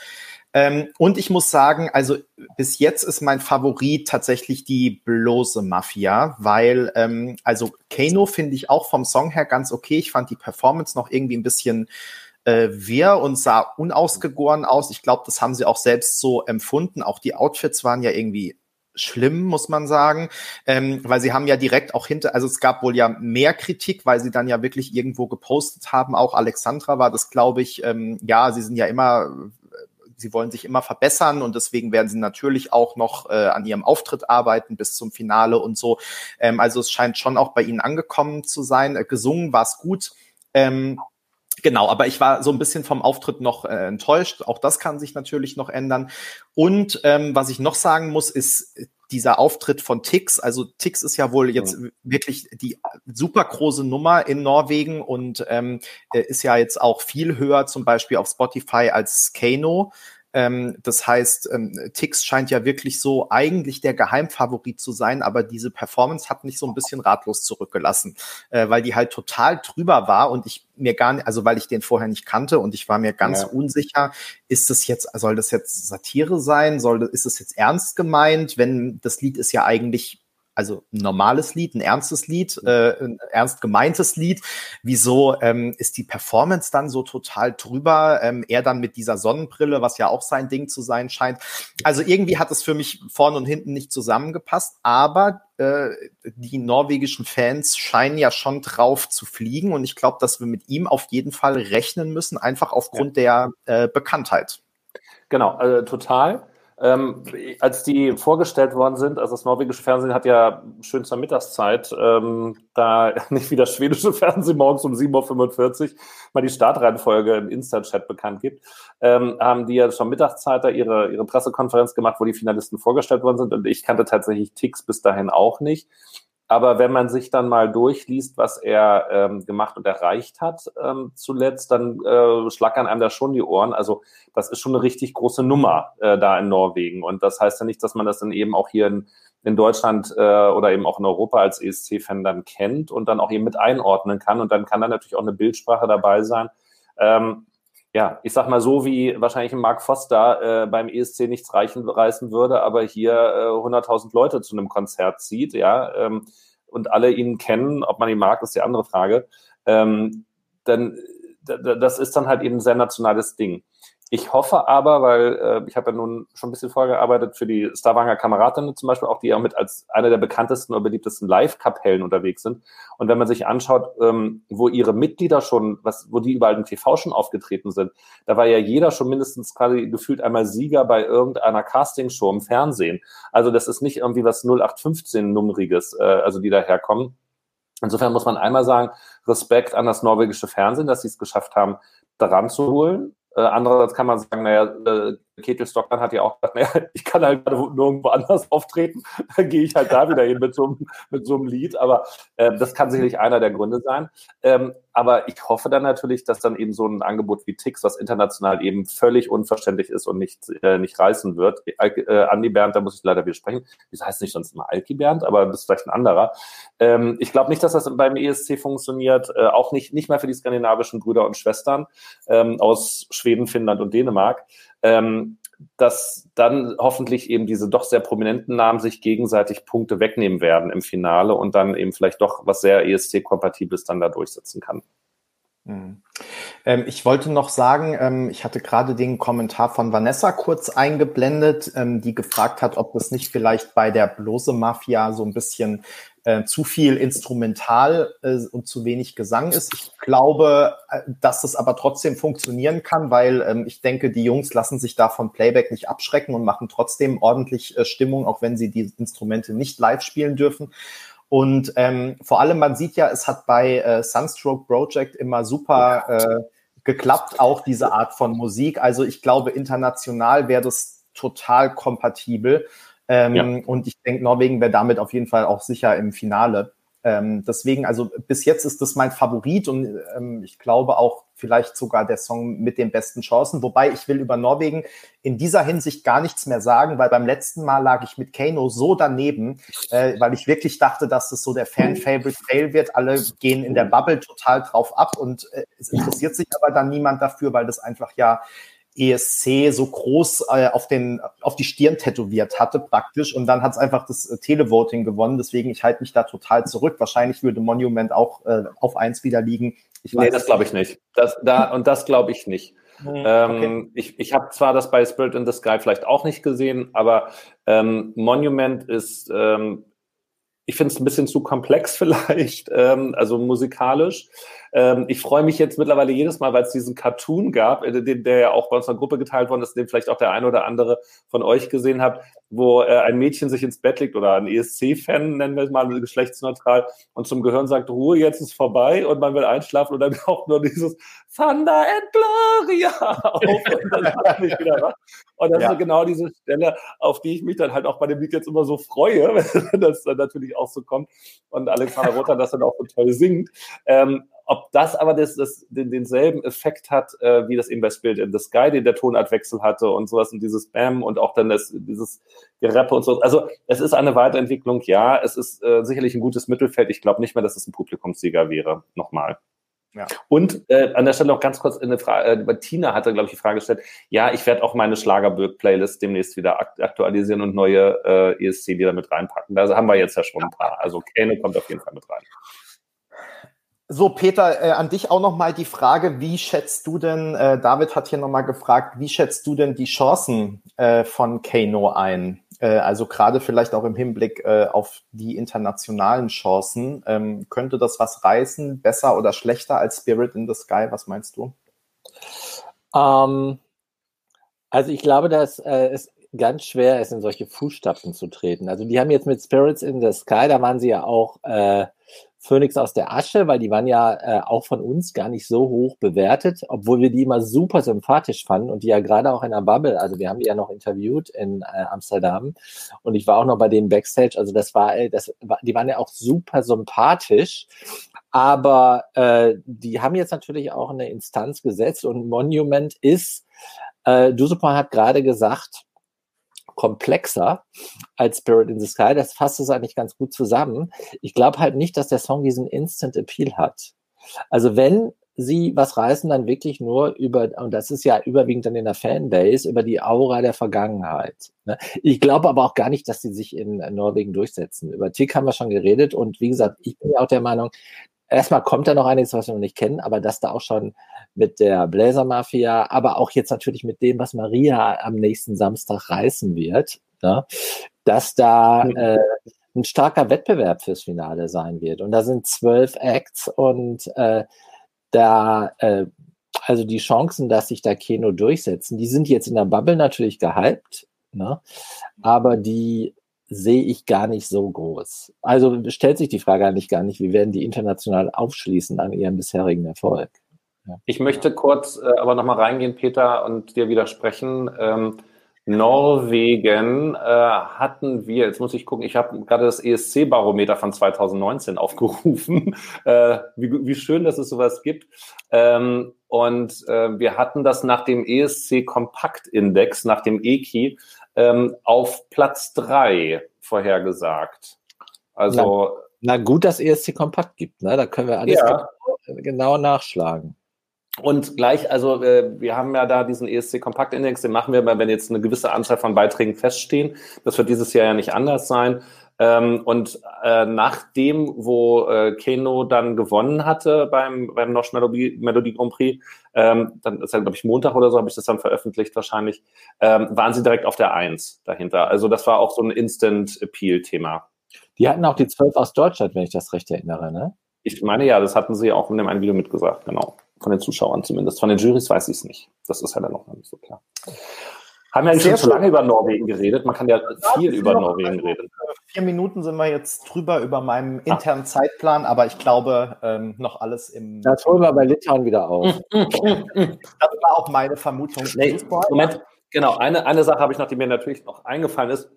Ähm, und ich muss sagen, also bis jetzt ist mein Favorit tatsächlich die bloße Mafia, weil ähm, also Kano finde ich auch vom Song her ganz okay. Ich fand die Performance noch irgendwie ein bisschen äh, wirr und sah unausgegoren aus. Ich glaube, das haben sie auch selbst so empfunden. Auch die Outfits waren ja irgendwie schlimm, muss man sagen, ähm, weil sie haben ja direkt auch hinter, also es gab wohl ja mehr Kritik, weil sie dann ja wirklich irgendwo gepostet haben. Auch Alexandra war das, glaube ich, ähm, ja, sie sind ja immer sie wollen sich immer verbessern und deswegen werden sie natürlich auch noch äh, an ihrem Auftritt arbeiten bis zum Finale und so. Ähm, also es scheint schon auch bei ihnen angekommen zu sein. Äh, gesungen war es gut. Ähm, Genau, aber ich war so ein bisschen vom Auftritt noch äh, enttäuscht. Auch das kann sich natürlich noch ändern. Und ähm, was ich noch sagen muss, ist dieser Auftritt von Tix. Also Tix ist ja wohl jetzt ja. wirklich die super große Nummer in Norwegen und ähm, ist ja jetzt auch viel höher zum Beispiel auf Spotify als Kano. Ähm, das heißt, ähm, Tix scheint ja wirklich so eigentlich der Geheimfavorit zu sein, aber diese Performance hat mich so ein bisschen ratlos zurückgelassen, äh, weil die halt total drüber war und ich mir gar nicht, also weil ich den vorher nicht kannte und ich war mir ganz ja. unsicher, ist das jetzt, soll das jetzt Satire sein? Soll, ist das jetzt ernst gemeint? Wenn das Lied ist ja eigentlich also ein normales Lied, ein ernstes Lied, äh, ein ernst gemeintes Lied. Wieso ähm, ist die Performance dann so total drüber? Ähm, er dann mit dieser Sonnenbrille, was ja auch sein Ding zu sein scheint. Also irgendwie hat es für mich vorne und hinten nicht zusammengepasst, aber äh, die norwegischen Fans scheinen ja schon drauf zu fliegen und ich glaube, dass wir mit ihm auf jeden Fall rechnen müssen, einfach aufgrund ja. der äh, Bekanntheit. Genau, äh, total. Ähm, als die vorgestellt worden sind, also das norwegische Fernsehen hat ja schön zur Mittagszeit, ähm, da nicht wie das schwedische Fernsehen morgens um 7.45 Uhr mal die Startreihenfolge im Insta-Chat bekannt gibt, ähm, haben die ja schon Mittagszeit da ihre, ihre Pressekonferenz gemacht, wo die Finalisten vorgestellt worden sind und ich kannte tatsächlich Tix bis dahin auch nicht. Aber wenn man sich dann mal durchliest, was er ähm, gemacht und erreicht hat ähm, zuletzt, dann äh, schlackern einem da schon die Ohren. Also das ist schon eine richtig große Nummer äh, da in Norwegen. Und das heißt ja nicht, dass man das dann eben auch hier in, in Deutschland äh, oder eben auch in Europa als ESC-Fan dann kennt und dann auch eben mit einordnen kann. Und dann kann da natürlich auch eine Bildsprache dabei sein. Ähm, ja, ich sag mal so, wie wahrscheinlich ein Mark Foster äh, beim ESC nichts reichen, reißen würde, aber hier äh, 100.000 Leute zu einem Konzert zieht, ja, ähm, und alle ihn kennen, ob man ihn mag, ist die andere Frage, ähm, dann das ist dann halt eben ein sehr nationales Ding. Ich hoffe aber, weil äh, ich habe ja nun schon ein bisschen vorgearbeitet für die Stavanger Kameradinnen zum Beispiel, auch die ja mit als eine der bekanntesten oder beliebtesten Live-Kapellen unterwegs sind. Und wenn man sich anschaut, ähm, wo ihre Mitglieder schon, was, wo die überall im TV schon aufgetreten sind, da war ja jeder schon mindestens quasi gefühlt einmal Sieger bei irgendeiner Castingshow im Fernsehen. Also das ist nicht irgendwie was 0815-Nummeriges, äh, also die daherkommen. Insofern muss man einmal sagen, Respekt an das norwegische Fernsehen, dass sie es geschafft haben, daran zu holen. Äh, andererseits kann man sagen, naja, äh, Ketil Stockmann hat ja auch gesagt, naja, ich kann halt gerade nirgendwo anders auftreten, dann gehe ich halt da wieder hin mit so einem, mit so einem Lied. Aber äh, das kann sicherlich einer der Gründe sein. Ähm, aber ich hoffe dann natürlich, dass dann eben so ein Angebot wie Tix, was international eben völlig unverständlich ist und nicht, äh, nicht reißen wird. Äh, Andi Bernd, da muss ich leider widersprechen. Das heißt nicht sonst immer Alki Bernd, aber das ist vielleicht ein anderer. Ähm, ich glaube nicht, dass das beim ESC funktioniert, äh, auch nicht, nicht mehr für die skandinavischen Brüder und Schwestern ähm, aus Schweden, Finnland und Dänemark ähm, dass dann hoffentlich eben diese doch sehr prominenten Namen sich gegenseitig Punkte wegnehmen werden im Finale und dann eben vielleicht doch was sehr ESC-kompatibles dann da durchsetzen kann. Mhm. Ähm, ich wollte noch sagen, ähm, ich hatte gerade den Kommentar von Vanessa kurz eingeblendet, ähm, die gefragt hat, ob das nicht vielleicht bei der Blose Mafia so ein bisschen äh, zu viel Instrumental äh, und zu wenig Gesang ist. Ich glaube, äh, dass das aber trotzdem funktionieren kann, weil ähm, ich denke, die Jungs lassen sich da von Playback nicht abschrecken und machen trotzdem ordentlich äh, Stimmung, auch wenn sie die Instrumente nicht live spielen dürfen. Und ähm, vor allem, man sieht ja, es hat bei äh, Sunstroke Project immer super äh, geklappt, auch diese Art von Musik. Also ich glaube, international wäre das total kompatibel. Ähm, ja. Und ich denke, Norwegen wäre damit auf jeden Fall auch sicher im Finale. Ähm, deswegen, also bis jetzt ist das mein Favorit und ähm, ich glaube auch vielleicht sogar der Song mit den besten Chancen. Wobei ich will über Norwegen in dieser Hinsicht gar nichts mehr sagen, weil beim letzten Mal lag ich mit Kano so daneben, äh, weil ich wirklich dachte, dass das so der Fan-Favorite-Fail wird. Alle gehen in der Bubble total drauf ab und äh, es interessiert sich aber dann niemand dafür, weil das einfach ja ESC so groß äh, auf, den, auf die Stirn tätowiert hatte praktisch und dann hat es einfach das äh, Televoting gewonnen. Deswegen, ich halte mich da total zurück. Wahrscheinlich würde Monument auch äh, auf eins wieder liegen. Ich nee, das glaube ich nicht. Das, da, und das glaube ich nicht. Mhm, ähm, Ich, ich habe zwar das bei Spirit in the Sky vielleicht auch nicht gesehen, aber ähm, Monument ist, ähm, ich finde es ein bisschen zu komplex vielleicht, ähm, also musikalisch. Ähm, ich freue mich jetzt mittlerweile jedes Mal, weil es diesen Cartoon gab, äh, den, der ja auch bei unserer Gruppe geteilt worden ist, den vielleicht auch der eine oder andere von euch gesehen hat, wo äh, ein Mädchen sich ins Bett legt oder ein ESC-Fan, nennen wir es mal geschlechtsneutral, und zum Gehirn sagt, Ruhe, jetzt ist vorbei und man will einschlafen und dann auch nur dieses Thunder and Gloria auf und dann mich wieder wach. Und das ja. ist genau diese Stelle, auf die ich mich dann halt auch bei dem Lied jetzt immer so freue, wenn das dann natürlich auch so kommt und Alexander Rotter das dann auch so toll singt. Ähm, ob das aber das, das, den, denselben Effekt hat, äh, wie das eben bei Spirit in the Sky, den der Tonartwechsel hatte und sowas und dieses Bam und auch dann das, dieses Gerappe und so. Also es ist eine Weiterentwicklung, ja. Es ist äh, sicherlich ein gutes Mittelfeld. Ich glaube nicht mehr, dass es ein Publikumssieger wäre. Nochmal. Ja. Und äh, an der Stelle noch ganz kurz eine Frage, äh, Tina hatte, glaube ich, die Frage gestellt, ja, ich werde auch meine Schlager-Playlist demnächst wieder aktualisieren und neue äh, ESC-Lieder mit reinpacken. Da haben wir jetzt ja schon ein paar. Also Kane kommt auf jeden Fall mit rein. So, Peter, äh, an dich auch nochmal die Frage, wie schätzt du denn, äh, David hat hier nochmal gefragt, wie schätzt du denn die Chancen äh, von Kano ein? Äh, also gerade vielleicht auch im Hinblick äh, auf die internationalen Chancen. Ähm, könnte das was reißen, besser oder schlechter als Spirit in the Sky? Was meinst du? Ähm, also ich glaube, dass äh, es ganz schwer ist, in solche Fußstapfen zu treten. Also die haben jetzt mit Spirits in the Sky, da waren sie ja auch Phoenix aus der Asche, weil die waren ja äh, auch von uns gar nicht so hoch bewertet, obwohl wir die immer super sympathisch fanden und die ja gerade auch in der Bubble, also wir haben die ja noch interviewt in äh, Amsterdam und ich war auch noch bei denen Backstage, also das war, äh, das war, die waren ja auch super sympathisch, aber äh, die haben jetzt natürlich auch eine Instanz gesetzt und Monument ist, äh, Dusupon hat gerade gesagt, komplexer als Spirit in the Sky. Das fasst es eigentlich ganz gut zusammen. Ich glaube halt nicht, dass der Song diesen Instant Appeal hat. Also wenn sie was reißen, dann wirklich nur über, und das ist ja überwiegend dann in der Fanbase, über die Aura der Vergangenheit. Ne? Ich glaube aber auch gar nicht, dass sie sich in Norwegen durchsetzen. Über Tick haben wir schon geredet und wie gesagt, ich bin ja auch der Meinung, erstmal kommt da noch einiges, was wir noch nicht kennen, aber dass da auch schon mit der Blazer Mafia, aber auch jetzt natürlich mit dem, was Maria am nächsten Samstag reißen wird, ne, dass da äh, ein starker Wettbewerb fürs Finale sein wird. Und da sind zwölf Acts und äh, da, äh, also die Chancen, dass sich da Keno durchsetzen, die sind jetzt in der Bubble natürlich gehypt, ne? aber die sehe ich gar nicht so groß. Also stellt sich die Frage eigentlich gar nicht, wie werden die international aufschließen an ihrem bisherigen Erfolg. Ja. Ich möchte kurz äh, aber nochmal reingehen, Peter, und dir widersprechen. Ähm, Norwegen äh, hatten wir, jetzt muss ich gucken, ich habe gerade das ESC-Barometer von 2019 aufgerufen. äh, wie, wie schön, dass es sowas gibt. Ähm, und äh, wir hatten das nach dem ESC-Kompakt-Index, nach dem EKI, ähm, auf Platz drei vorhergesagt. Also. Na, na, gut, dass ESC Kompakt gibt, ne? Da können wir alles ja. genau nachschlagen. Und gleich, also äh, wir haben ja da diesen ESC Kompakt Index, den machen wir, wenn jetzt eine gewisse Anzahl von Beiträgen feststehen. Das wird dieses Jahr ja nicht anders sein. Ähm, und äh, nach dem, wo äh, Keno dann gewonnen hatte beim, beim Nosh Melodie, Melodie Grand Prix, ähm, dann ist ja, glaube ich, Montag oder so, habe ich das dann veröffentlicht wahrscheinlich, ähm, waren sie direkt auf der Eins dahinter. Also das war auch so ein Instant-Appeal-Thema. Die hatten auch die zwölf aus Deutschland, wenn ich das recht erinnere, ne? Ich meine ja, das hatten sie auch in dem einen Video mitgesagt, genau. Von den Zuschauern zumindest. Von den Juries weiß ich es nicht. Das ist ja dann noch nicht so klar. Haben ja schon zu lange über Norwegen geredet. Man kann ja viel über Norwegen reden. Vier Minuten sind wir jetzt drüber über meinem ah. internen ah. Zeitplan, aber ich glaube, ähm, noch alles im. Das holen wir bei Litauen wieder auf. das war auch meine Vermutung. Nee, Moment, genau. Eine, eine Sache habe ich noch, die mir natürlich noch eingefallen ist.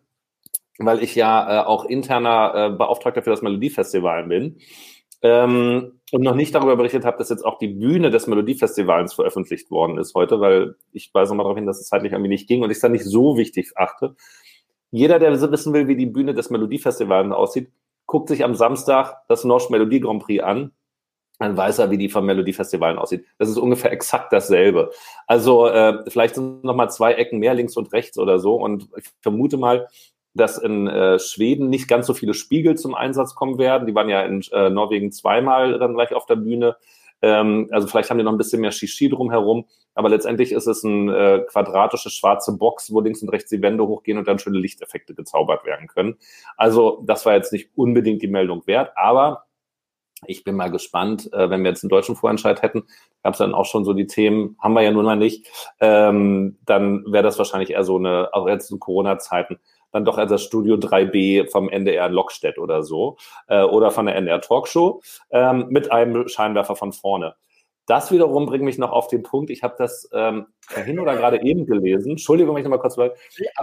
weil ich ja äh, auch interner äh, Beauftragter für das Melodiefestival bin ähm, und noch nicht darüber berichtet habe, dass jetzt auch die Bühne des Melodiefestivals veröffentlicht worden ist heute, weil ich weise mal darauf hin, dass es zeitlich irgendwie nicht ging und ich es dann nicht so wichtig achte. Jeder, der wissen will, wie die Bühne des Melodiefestivals aussieht, guckt sich am Samstag das Norsch Melodie Grand Prix an dann weiß er, wie die vom Melodiefestivalen aussieht. Das ist ungefähr exakt dasselbe. Also äh, vielleicht sind noch mal zwei Ecken mehr links und rechts oder so. Und ich vermute mal, dass in äh, Schweden nicht ganz so viele Spiegel zum Einsatz kommen werden. Die waren ja in äh, Norwegen zweimal dann gleich auf der Bühne. Ähm, also vielleicht haben die noch ein bisschen mehr Shishi drumherum. Aber letztendlich ist es ein äh, quadratische schwarze Box, wo links und rechts die Wände hochgehen und dann schöne Lichteffekte gezaubert werden können. Also das war jetzt nicht unbedingt die Meldung wert. Aber ich bin mal gespannt, äh, wenn wir jetzt einen deutschen Vorentscheid hätten, gab es dann auch schon so die Themen, haben wir ja nun mal nicht, ähm, dann wäre das wahrscheinlich eher so eine, auch jetzt in Corona-Zeiten, dann doch als das Studio 3B vom NDR Lockstedt oder so äh, oder von der NDR Talkshow ähm, mit einem Scheinwerfer von vorne. Das wiederum bringt mich noch auf den Punkt, ich habe das ähm, vorhin oder gerade eben gelesen, Entschuldigung, wenn ich nochmal kurz bleibe,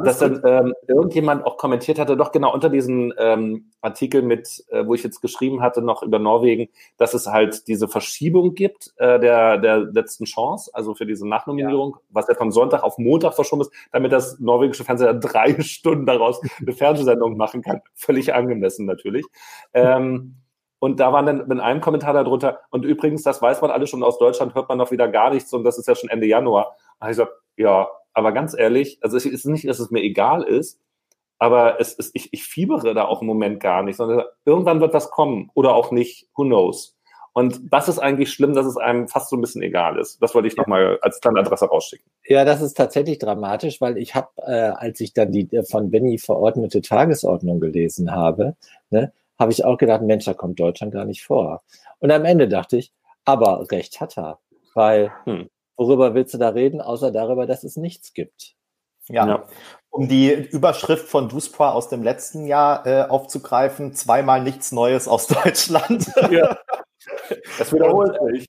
dass dann ähm, irgendjemand auch kommentiert hatte, doch genau unter diesen ähm, Artikel mit, äh, wo ich jetzt geschrieben hatte, noch über Norwegen, dass es halt diese Verschiebung gibt äh, der, der letzten Chance, also für diese Nachnominierung, ja. was ja von Sonntag auf Montag verschoben ist, damit das norwegische Fernsehen drei Stunden daraus eine Fernsehsendung machen kann. Völlig angemessen natürlich. Ähm, und da waren dann in einem Kommentar darunter, und übrigens, das weiß man alles schon aus Deutschland, hört man noch wieder gar nichts und das ist ja schon Ende Januar. Da ich gesagt, ja, aber ganz ehrlich, also es ist nicht, dass es mir egal ist, aber es ist, ich, ich fiebere da auch im Moment gar nicht, sondern irgendwann wird das kommen oder auch nicht, who knows. Und das ist eigentlich schlimm, dass es einem fast so ein bisschen egal ist. Das wollte ich nochmal als kleine Adresse rausschicken. Ja, das ist tatsächlich dramatisch, weil ich habe, äh, als ich dann die äh, von Benny verordnete Tagesordnung gelesen habe, ne, habe ich auch gedacht, Mensch, da kommt Deutschland gar nicht vor. Und am Ende dachte ich, aber recht hat er, weil hm. worüber willst du da reden, außer darüber, dass es nichts gibt. Ja. ja. Um die Überschrift von Duspra aus dem letzten Jahr äh, aufzugreifen, zweimal nichts Neues aus Deutschland. Ja. Das wiederholt sich.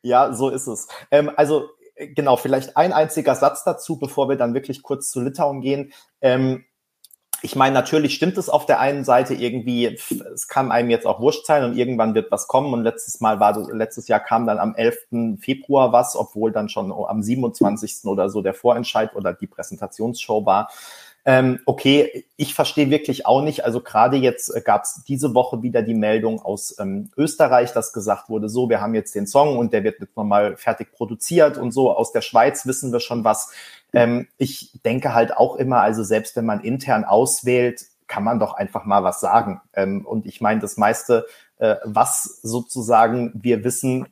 Ja, so ist es. Ähm, also genau, vielleicht ein einziger Satz dazu, bevor wir dann wirklich kurz zu Litauen gehen. Ähm, ich meine, natürlich stimmt es auf der einen Seite irgendwie, es kann einem jetzt auch wurscht sein und irgendwann wird was kommen. Und letztes Mal war, letztes Jahr kam dann am 11. Februar was, obwohl dann schon am 27. oder so der Vorentscheid oder die Präsentationsshow war. Ähm, okay, ich verstehe wirklich auch nicht. Also gerade jetzt äh, gab es diese Woche wieder die Meldung aus ähm, Österreich, dass gesagt wurde, so, wir haben jetzt den Song und der wird jetzt nochmal fertig produziert und so. Aus der Schweiz wissen wir schon was. Ähm, ich denke halt auch immer, also selbst wenn man intern auswählt, kann man doch einfach mal was sagen. Ähm, und ich meine, das meiste, äh, was sozusagen wir wissen,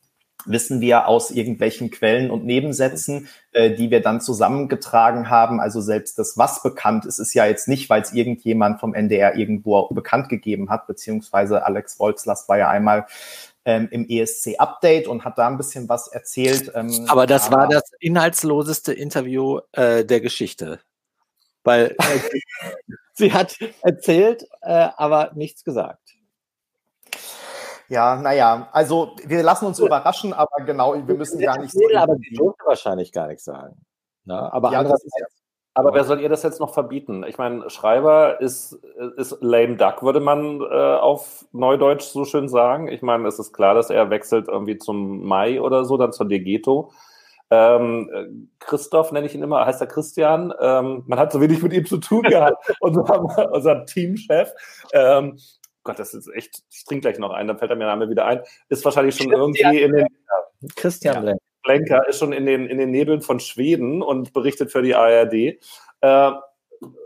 wissen wir aus irgendwelchen Quellen und Nebensätzen, äh, die wir dann zusammengetragen haben. Also selbst das, was bekannt ist, ist ja jetzt nicht, weil es irgendjemand vom NDR irgendwo bekannt gegeben hat, beziehungsweise Alex Wolfslast war ja einmal ähm, im ESC-Update und hat da ein bisschen was erzählt. Ähm, aber das aber war das inhaltsloseste Interview äh, der Geschichte. Weil äh, sie hat erzählt, äh, aber nichts gesagt. Ja, naja, also wir lassen uns überraschen, aber genau, wir müssen gar nicht. so aber sie durfte wahrscheinlich gar nichts sagen. Ne? aber ja, das ist jetzt aber wer soll ihr das jetzt noch verbieten? Ich meine, Schreiber ist, ist lame duck, würde man äh, auf Neudeutsch so schön sagen. Ich meine, es ist klar, dass er wechselt irgendwie zum Mai oder so, dann zur Degeto. Ähm, Christoph nenne ich ihn immer, heißt er Christian. Ähm, man hat so wenig mit ihm zu tun gehabt, unser, unser Teamchef. Ähm, Gott, das ist echt, ich trinke gleich noch einen, dann fällt er mir der Name wieder ein. Ist wahrscheinlich schon Christian irgendwie in den. Christian ja. Blenker ist schon in den, in den Nebeln von Schweden und berichtet für die ARD. Äh,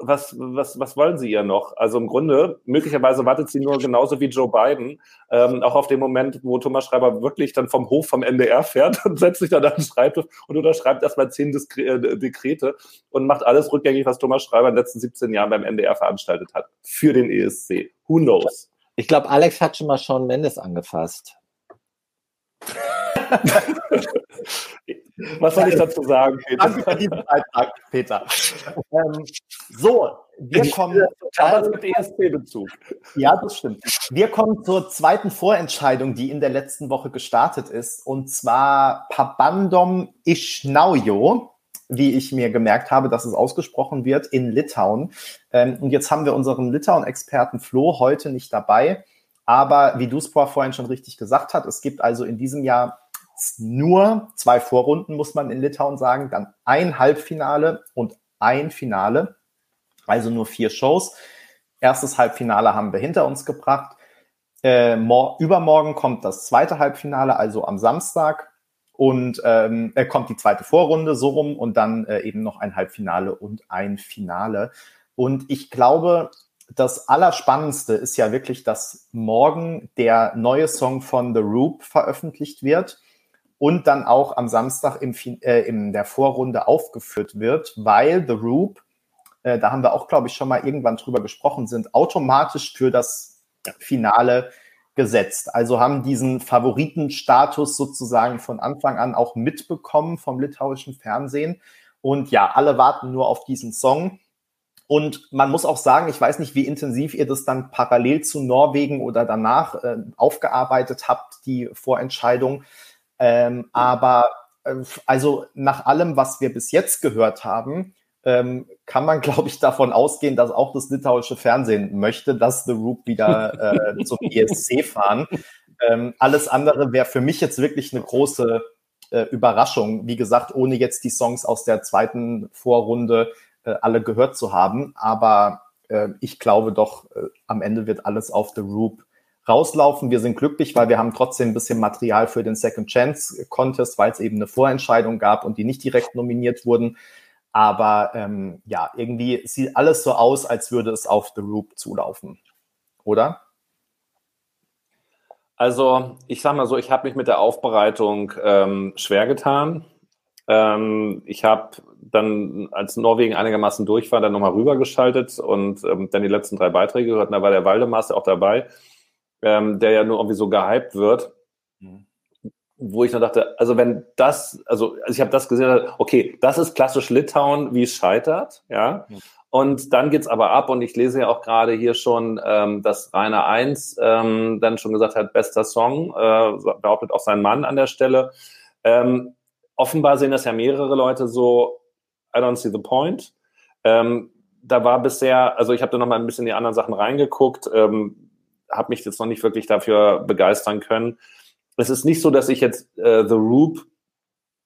was, was, was wollen Sie ihr noch? Also im Grunde, möglicherweise wartet sie nur genauso wie Joe Biden, ähm, auch auf den Moment, wo Thomas Schreiber wirklich dann vom Hof vom NDR fährt und setzt sich dann an den Schreibtisch und unterschreibt erstmal zehn äh, Dekrete und macht alles rückgängig, was Thomas Schreiber in den letzten 17 Jahren beim NDR veranstaltet hat. Für den ESC. Who knows? Ich glaube, Alex hat schon mal Sean Mendes angefasst. Was soll ich dazu sagen, Peter? Danke für diesen Beitrag, Peter. Ähm, so, wir kommen total mit ESP-Bezug. Ja, das stimmt. Wir kommen zur zweiten Vorentscheidung, die in der letzten Woche gestartet ist, und zwar Pabandom Ishnaujo. wie ich mir gemerkt habe, dass es ausgesprochen wird, in Litauen. Ähm, und jetzt haben wir unseren Litauen-Experten Flo heute nicht dabei. Aber wie du es vorhin schon richtig gesagt hast, es gibt also in diesem Jahr nur zwei Vorrunden, muss man in Litauen sagen, dann ein Halbfinale und ein Finale, also nur vier Shows. Erstes Halbfinale haben wir hinter uns gebracht. Äh, übermorgen kommt das zweite Halbfinale, also am Samstag. Und ähm, äh, kommt die zweite Vorrunde so rum und dann äh, eben noch ein Halbfinale und ein Finale. Und ich glaube, das Allerspannendste ist ja wirklich, dass morgen der neue Song von The Roop veröffentlicht wird und dann auch am Samstag im, äh, in der Vorrunde aufgeführt wird, weil The Roop, äh, da haben wir auch, glaube ich, schon mal irgendwann drüber gesprochen, sind automatisch für das Finale gesetzt. Also haben diesen Favoritenstatus sozusagen von Anfang an auch mitbekommen vom litauischen Fernsehen. Und ja, alle warten nur auf diesen Song. Und man muss auch sagen, ich weiß nicht, wie intensiv ihr das dann parallel zu Norwegen oder danach äh, aufgearbeitet habt, die Vorentscheidung. Ähm, aber äh, also nach allem, was wir bis jetzt gehört haben, ähm, kann man, glaube ich, davon ausgehen, dass auch das litauische Fernsehen möchte, dass The Roop wieder äh, zum ESC fahren. Ähm, alles andere wäre für mich jetzt wirklich eine große äh, Überraschung. Wie gesagt, ohne jetzt die Songs aus der zweiten Vorrunde äh, alle gehört zu haben. Aber äh, ich glaube doch, äh, am Ende wird alles auf The Roop rauslaufen. Wir sind glücklich, weil wir haben trotzdem ein bisschen Material für den Second Chance Contest, weil es eben eine Vorentscheidung gab und die nicht direkt nominiert wurden. Aber ähm, ja, irgendwie sieht alles so aus, als würde es auf The Roop zulaufen. Oder? Also, ich sag mal so, ich habe mich mit der Aufbereitung ähm, schwer getan. Ähm, ich habe dann, als Norwegen einigermaßen durch war, dann nochmal rübergeschaltet und ähm, dann die letzten drei Beiträge gehört. Da war der Waldemaster auch dabei, ähm, der ja nur irgendwie so gehypt wird. Mhm wo ich dann dachte, also wenn das, also, also ich habe das gesehen, okay, das ist klassisch Litauen, wie es scheitert, ja. Und dann geht's aber ab und ich lese ja auch gerade hier schon, ähm, dass Rainer 1 ähm, dann schon gesagt hat, bester Song, äh, behauptet auch sein Mann an der Stelle. Ähm, offenbar sehen das ja mehrere Leute so, I don't see the point. Ähm, da war bisher, also ich habe da noch mal ein bisschen in die anderen Sachen reingeguckt, ähm, habe mich jetzt noch nicht wirklich dafür begeistern können es ist nicht so, dass ich jetzt äh, The Roop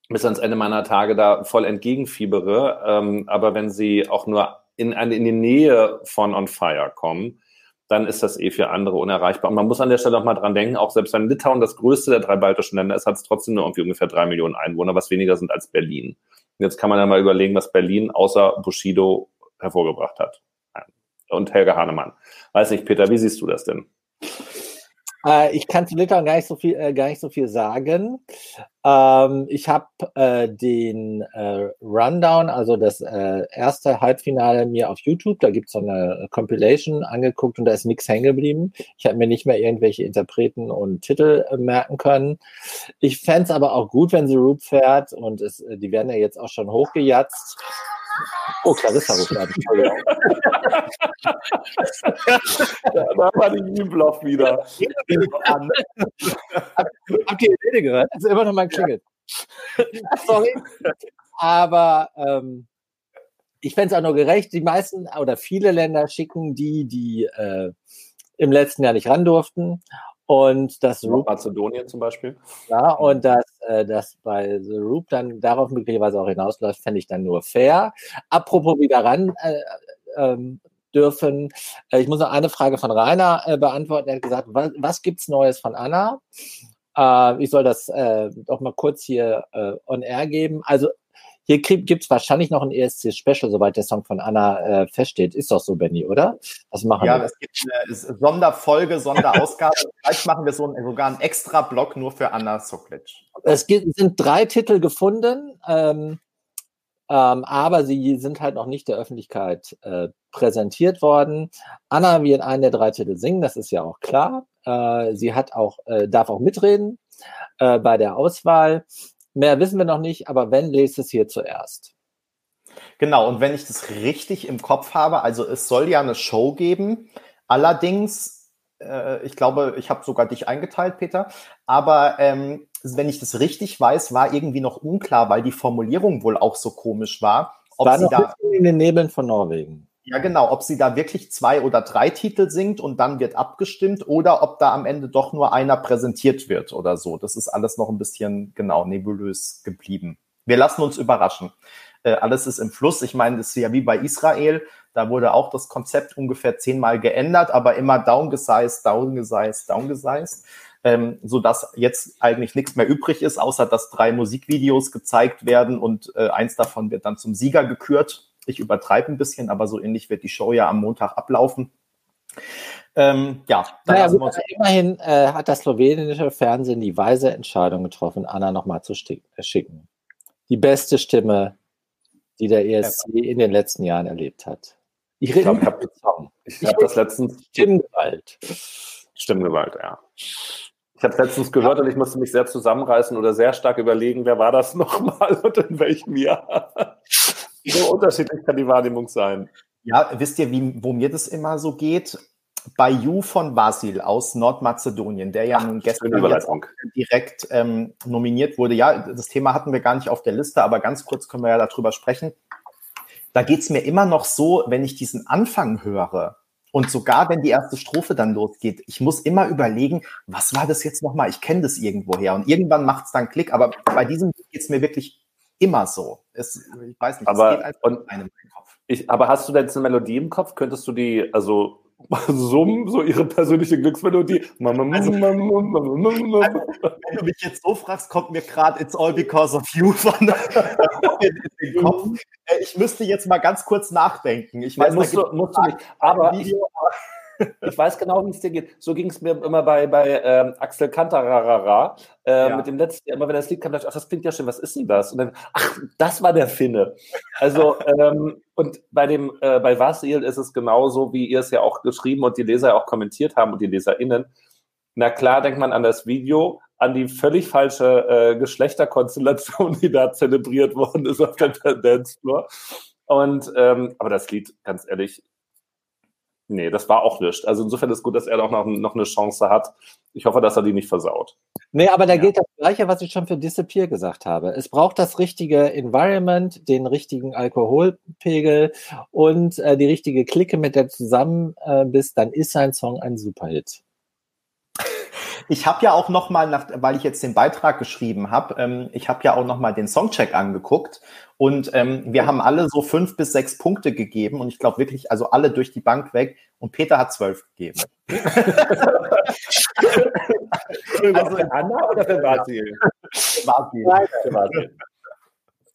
bis ans Ende meiner Tage da voll entgegenfiebere, ähm, aber wenn sie auch nur in, in die Nähe von On Fire kommen, dann ist das eh für andere unerreichbar. Und man muss an der Stelle auch mal dran denken, auch selbst wenn Litauen das größte der drei baltischen Länder ist, hat es trotzdem nur irgendwie ungefähr drei Millionen Einwohner, was weniger sind als Berlin. Und jetzt kann man ja mal überlegen, was Berlin außer Bushido hervorgebracht hat. Und Helga Hahnemann. Weiß nicht, Peter, wie siehst du das denn? Äh, ich kann zu Litauen gar nicht so viel, äh, gar nicht so viel sagen. Ähm, ich habe äh, den äh, Rundown, also das äh, erste Halbfinale mir auf YouTube, da gibt's so eine Compilation angeguckt und da ist nichts hängen geblieben. Ich habe mir nicht mehr irgendwelche Interpreten und Titel äh, merken können. Ich fände aber auch gut, wenn The Roop fährt und es, die werden ja jetzt auch schon hochgejatzt. Oh, Clarissa ruft an. da war die Übloff wieder. Habt ihr die Rede gehört? Das ist immer noch mal klingelt. Sorry. Aber ähm, ich fände es auch nur gerecht, die meisten oder viele Länder schicken die, die äh, im letzten Jahr nicht ran durften. Und das Mazedonien zum Beispiel. Ja, und das, äh, das bei The Roop dann darauf möglicherweise auch hinausläuft, fände ich dann nur fair. Apropos wieder ran äh, ähm, dürfen. Äh, ich muss noch eine Frage von Rainer äh, beantworten. Er hat gesagt, was, was gibt's Neues von Anna? Äh, ich soll das äh, doch mal kurz hier äh, on air geben. Also hier gibt es wahrscheinlich noch ein ESC-Special, soweit der Song von Anna äh, feststeht. Ist doch so, Benny, oder? Was machen ja, wir? Ja, es gibt eine Sonderfolge, Sonderausgabe. Vielleicht machen wir so ein, sogar einen extra Blog nur für Anna Soklic. Es gibt, sind drei Titel gefunden, ähm, ähm, aber sie sind halt noch nicht der Öffentlichkeit äh, präsentiert worden. Anna wird einen der drei Titel singen, das ist ja auch klar. Äh, sie hat auch, äh, darf auch mitreden äh, bei der Auswahl. Mehr wissen wir noch nicht, aber wenn, lest es hier zuerst. Genau, und wenn ich das richtig im Kopf habe, also es soll ja eine Show geben. Allerdings, äh, ich glaube, ich habe sogar dich eingeteilt, Peter, aber ähm, wenn ich das richtig weiß, war irgendwie noch unklar, weil die Formulierung wohl auch so komisch war. Ob war sie da in den Nebeln von Norwegen. Ja, genau, ob sie da wirklich zwei oder drei Titel singt und dann wird abgestimmt oder ob da am Ende doch nur einer präsentiert wird oder so. Das ist alles noch ein bisschen genau nebulös geblieben. Wir lassen uns überraschen. Äh, alles ist im Fluss. Ich meine, das ist ja wie bei Israel. Da wurde auch das Konzept ungefähr zehnmal geändert, aber immer downgesized, downgesized, downgesized. Ähm, so dass jetzt eigentlich nichts mehr übrig ist, außer dass drei Musikvideos gezeigt werden und äh, eins davon wird dann zum Sieger gekürt ich übertreibe ein bisschen, aber so ähnlich wird die Show ja am Montag ablaufen. Ähm, ja, naja, gut, immerhin äh, hat das slowenische Fernsehen die weise Entscheidung getroffen, Anna nochmal zu äh, schicken. Die beste Stimme, die der ESC ja. in den letzten Jahren erlebt hat. Ich, ich glaube, ich habe hab das letztens. Stimmgewalt. Stimmgewalt, ja. Ich habe es letztens gehört und ich musste mich sehr zusammenreißen oder sehr stark überlegen, wer war das nochmal und in welchem Jahr. So unterschiedlich kann die Wahrnehmung sein. Ja, wisst ihr, wie, wo mir das immer so geht? Bei Ju von Basil aus Nordmazedonien, der ja Ach, nun gestern direkt ähm, nominiert wurde. Ja, das Thema hatten wir gar nicht auf der Liste, aber ganz kurz können wir ja darüber sprechen. Da geht es mir immer noch so, wenn ich diesen Anfang höre, und sogar wenn die erste Strophe dann losgeht, ich muss immer überlegen, was war das jetzt nochmal? Ich kenne das irgendwoher. Und irgendwann macht es dann Klick, aber bei diesem geht es mir wirklich immer so. Es, ich weiß nicht, aber, es geht einfach und, in Kopf. Ich, aber hast du denn jetzt eine Melodie im Kopf? Könntest du die, also summen, so ihre persönliche Glücksmelodie? Also, also, wenn du mich jetzt so fragst, kommt mir gerade It's All Because of You von in den Kopf. Äh, ich müsste jetzt mal ganz kurz nachdenken. Ich weiß, musst, du, musst du nicht. Aber, Video, aber ich weiß genau, wie es dir geht. So ging es mir immer bei, bei ähm, Axel Kantararara. Äh, ja. Mit dem letzten, immer wenn das Lied kam, dachte ich, ach, das klingt ja schön, was ist denn das? Und dann, ach, das war der Finne. Also, ähm, und bei dem, äh, bei Vasil ist es genauso, wie ihr es ja auch geschrieben und die Leser ja auch kommentiert haben und die LeserInnen. Na klar, denkt man an das Video, an die völlig falsche äh, Geschlechterkonstellation, die da zelebriert worden ist auf der Dancefloor. Und ähm, aber das Lied, ganz ehrlich, Nee, das war auch nichts. Also insofern ist gut, dass er auch noch, noch eine Chance hat. Ich hoffe, dass er die nicht versaut. Nee, aber da ja. gilt das Gleiche, was ich schon für Disappear gesagt habe. Es braucht das richtige Environment, den richtigen Alkoholpegel und äh, die richtige Clique, mit der zusammen äh, bist. Dann ist sein Song ein Superhit. Ich habe ja auch noch mal, nach, weil ich jetzt den Beitrag geschrieben habe, ähm, ich habe ja auch noch mal den Songcheck angeguckt und ähm, wir haben alle so fünf bis sechs Punkte gegeben und ich glaube wirklich, also alle durch die Bank weg und Peter hat zwölf gegeben. also für Anna oder für Basil? Für Basil.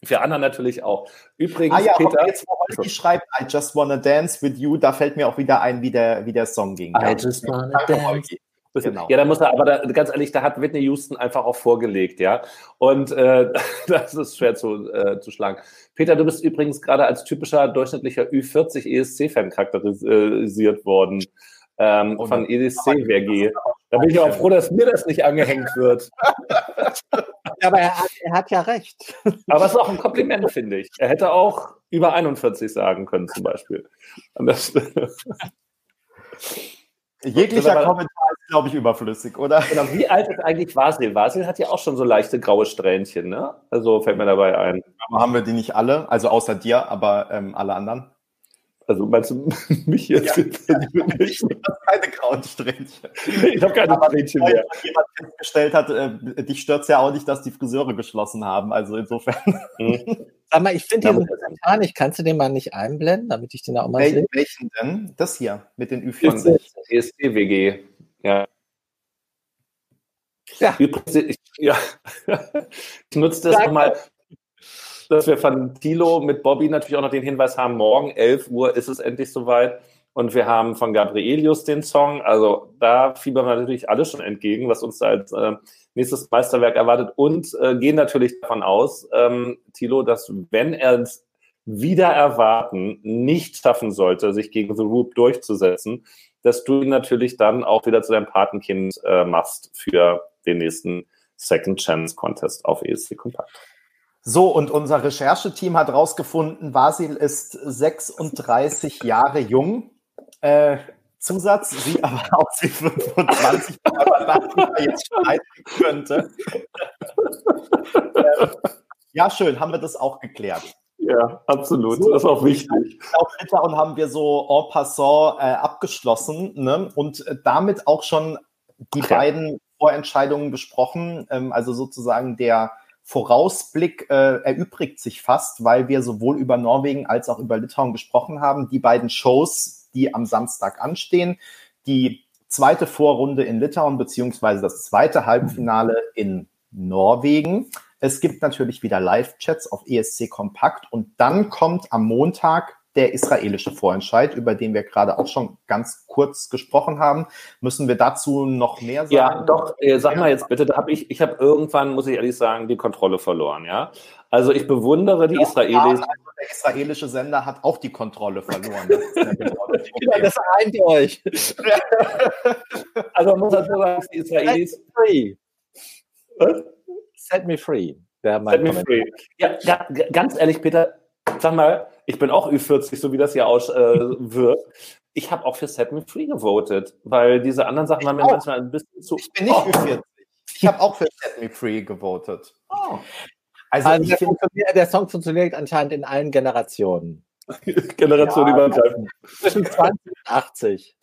Für Anna natürlich auch. Übrigens, ah ja, Peter, jetzt, wo Holgi schreibt, I just wanna dance with you, da fällt mir auch wieder ein, wie der, wie der Song ging. I just wanna dance. Genau. Ja, da muss er, aber da, ganz ehrlich, da hat Whitney Houston einfach auch vorgelegt, ja. Und äh, das ist schwer zu, äh, zu schlagen. Peter, du bist übrigens gerade als typischer durchschnittlicher Ü40 ESC-Fan charakterisiert worden. Ähm, oh, von ESC-WG. Da bin ich auch froh, dass mir das nicht angehängt wird. Aber er hat, er hat ja recht. Aber es ist auch ein Kompliment, finde ich. Er hätte auch über 41 sagen können, zum Beispiel. Jeglicher Kommentar glaube ich, überflüssig, oder? Genau. Wie alt ist eigentlich Vasil? Vasil hat ja auch schon so leichte graue Strähnchen, ne? Also fällt mir dabei ein. Aber haben wir die nicht alle? Also außer dir, aber ähm, alle anderen? Also meinst du mich jetzt? Ja, ja, ich habe keine grauen Strähnchen. Ich habe keine Strähnchen mehr. Jemand festgestellt hat, äh, dich stört es ja auch nicht, dass die Friseure geschlossen haben. Also insofern. Mhm. Sag mal, ich finde diesen Kommentar nicht. Kannst du den mal nicht einblenden, damit ich den auch mal Wel sehe? Welchen denn? Das hier mit den Ü40. ESC-WG. Ja. Ja. ich, ja. ich nutze das nochmal dass wir von Tilo mit Bobby natürlich auch noch den Hinweis haben, morgen 11 Uhr ist es endlich soweit. Und wir haben von Gabrielius den Song. Also da fiebern wir natürlich alle schon entgegen, was uns da als äh, nächstes Meisterwerk erwartet. Und äh, gehen natürlich davon aus, ähm, Tilo, dass wenn er es wieder erwarten nicht schaffen sollte, sich gegen The Roop durchzusetzen, dass du ihn natürlich dann auch wieder zu deinem Patenkind äh, machst für den nächsten Second Chance Contest auf ESC Kontakt. So, und unser Rechercheteam hat herausgefunden, Vasil ist 36 Jahre jung, äh, Zusatz, sieht aber aus wie 25, aber jetzt streiten könnte. Ähm, ja, schön, haben wir das auch geklärt. Ja, absolut. So, das ist auch wichtig. Auf Litauen haben wir so en passant äh, abgeschlossen ne? und äh, damit auch schon die okay. beiden Vorentscheidungen besprochen. Ähm, also sozusagen der Vorausblick äh, erübrigt sich fast, weil wir sowohl über Norwegen als auch über Litauen gesprochen haben. Die beiden Shows, die am Samstag anstehen, die zweite Vorrunde in Litauen beziehungsweise das zweite Halbfinale in Norwegen. Es gibt natürlich wieder Live-Chats auf ESC Kompakt und dann kommt am Montag der israelische Vorentscheid, über den wir gerade auch schon ganz kurz gesprochen haben. Müssen wir dazu noch mehr sagen? Ja, doch, äh, sag mal jetzt bitte, da habe ich, ich habe irgendwann, muss ich ehrlich sagen, die Kontrolle verloren, ja. Also ich bewundere die Israelis. Also der israelische Sender hat auch die Kontrolle verloren. Das, genau das, das eint euch. also man muss dazu sagen, die Israelis. Set me free. Was? Set me free. Free. Ja, ganz ehrlich, Peter, sag mal, ich bin auch Ü40, so wie das hier aus äh, wird. Ich habe auch für Set Me Free gewotet, weil diese anderen Sachen waren mir manchmal ein bisschen zu. Ich bin nicht oh. Ü40. Ich habe auch für Set Me Free gewotet. Oh. Also, also der, der, Song funktioniert anscheinend in allen Generationen. Generation ja, übergreifend. Zwischen 20 und 80.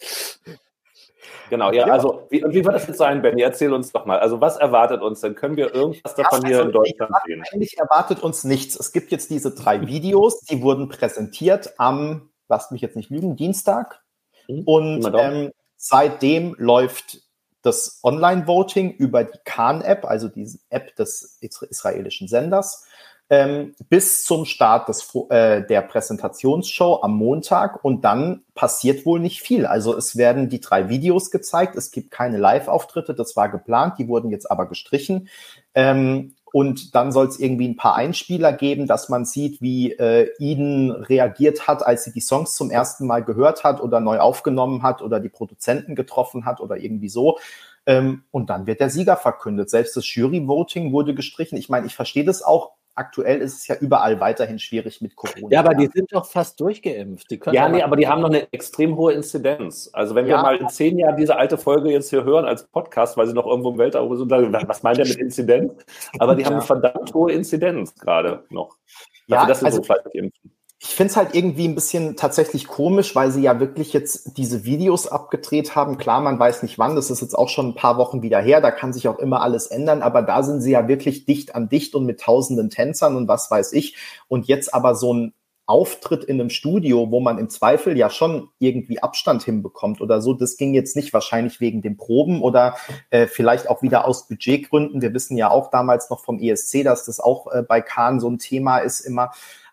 Genau, ja, ja. also wie, wie wird das jetzt sein, Benny? Erzähl uns doch mal. Also was erwartet uns denn? Können wir irgendwas davon hier also in Deutschland sehen? Eigentlich erwartet uns nichts. Es gibt jetzt diese drei Videos, die wurden präsentiert am, lasst mich jetzt nicht lügen, Dienstag. Mhm. Und ähm, seitdem läuft das Online-Voting über die Khan-App, also diese App des israelischen Senders ähm, bis zum Start des, äh, der Präsentationsshow am Montag und dann passiert wohl nicht viel. Also es werden die drei Videos gezeigt, es gibt keine Live-Auftritte, das war geplant, die wurden jetzt aber gestrichen. Ähm, und dann soll es irgendwie ein paar Einspieler geben, dass man sieht, wie äh, Eden reagiert hat, als sie die Songs zum ersten Mal gehört hat oder neu aufgenommen hat oder die Produzenten getroffen hat oder irgendwie so. Ähm, und dann wird der Sieger verkündet. Selbst das Jury-Voting wurde gestrichen. Ich meine, ich verstehe das auch aktuell ist es ja überall weiterhin schwierig mit Corona. Ja, aber die sind doch fast durchgeimpft. ja, nee, aber die haben noch eine extrem hohe Inzidenz. Also wenn ja. wir mal in zehn Jahren diese alte Folge jetzt hier hören als Podcast, weil sie noch irgendwo im Weltraum sind, was meint der mit Inzidenz? Aber die ja. haben eine verdammt hohe Inzidenz gerade noch. Ja, also, also so fleißig impfen. Ich finde es halt irgendwie ein bisschen tatsächlich komisch, weil sie ja wirklich jetzt diese Videos abgedreht haben. Klar, man weiß nicht wann, das ist jetzt auch schon ein paar Wochen wieder her, da kann sich auch immer alles ändern, aber da sind sie ja wirklich dicht an dicht und mit tausenden Tänzern und was weiß ich. Und jetzt aber so ein Auftritt in einem Studio, wo man im Zweifel ja schon irgendwie Abstand hinbekommt oder so, das ging jetzt nicht wahrscheinlich wegen den Proben oder äh, vielleicht auch wieder aus Budgetgründen. Wir wissen ja auch damals noch vom ESC, dass das auch äh, bei Kahn so ein Thema ist immer.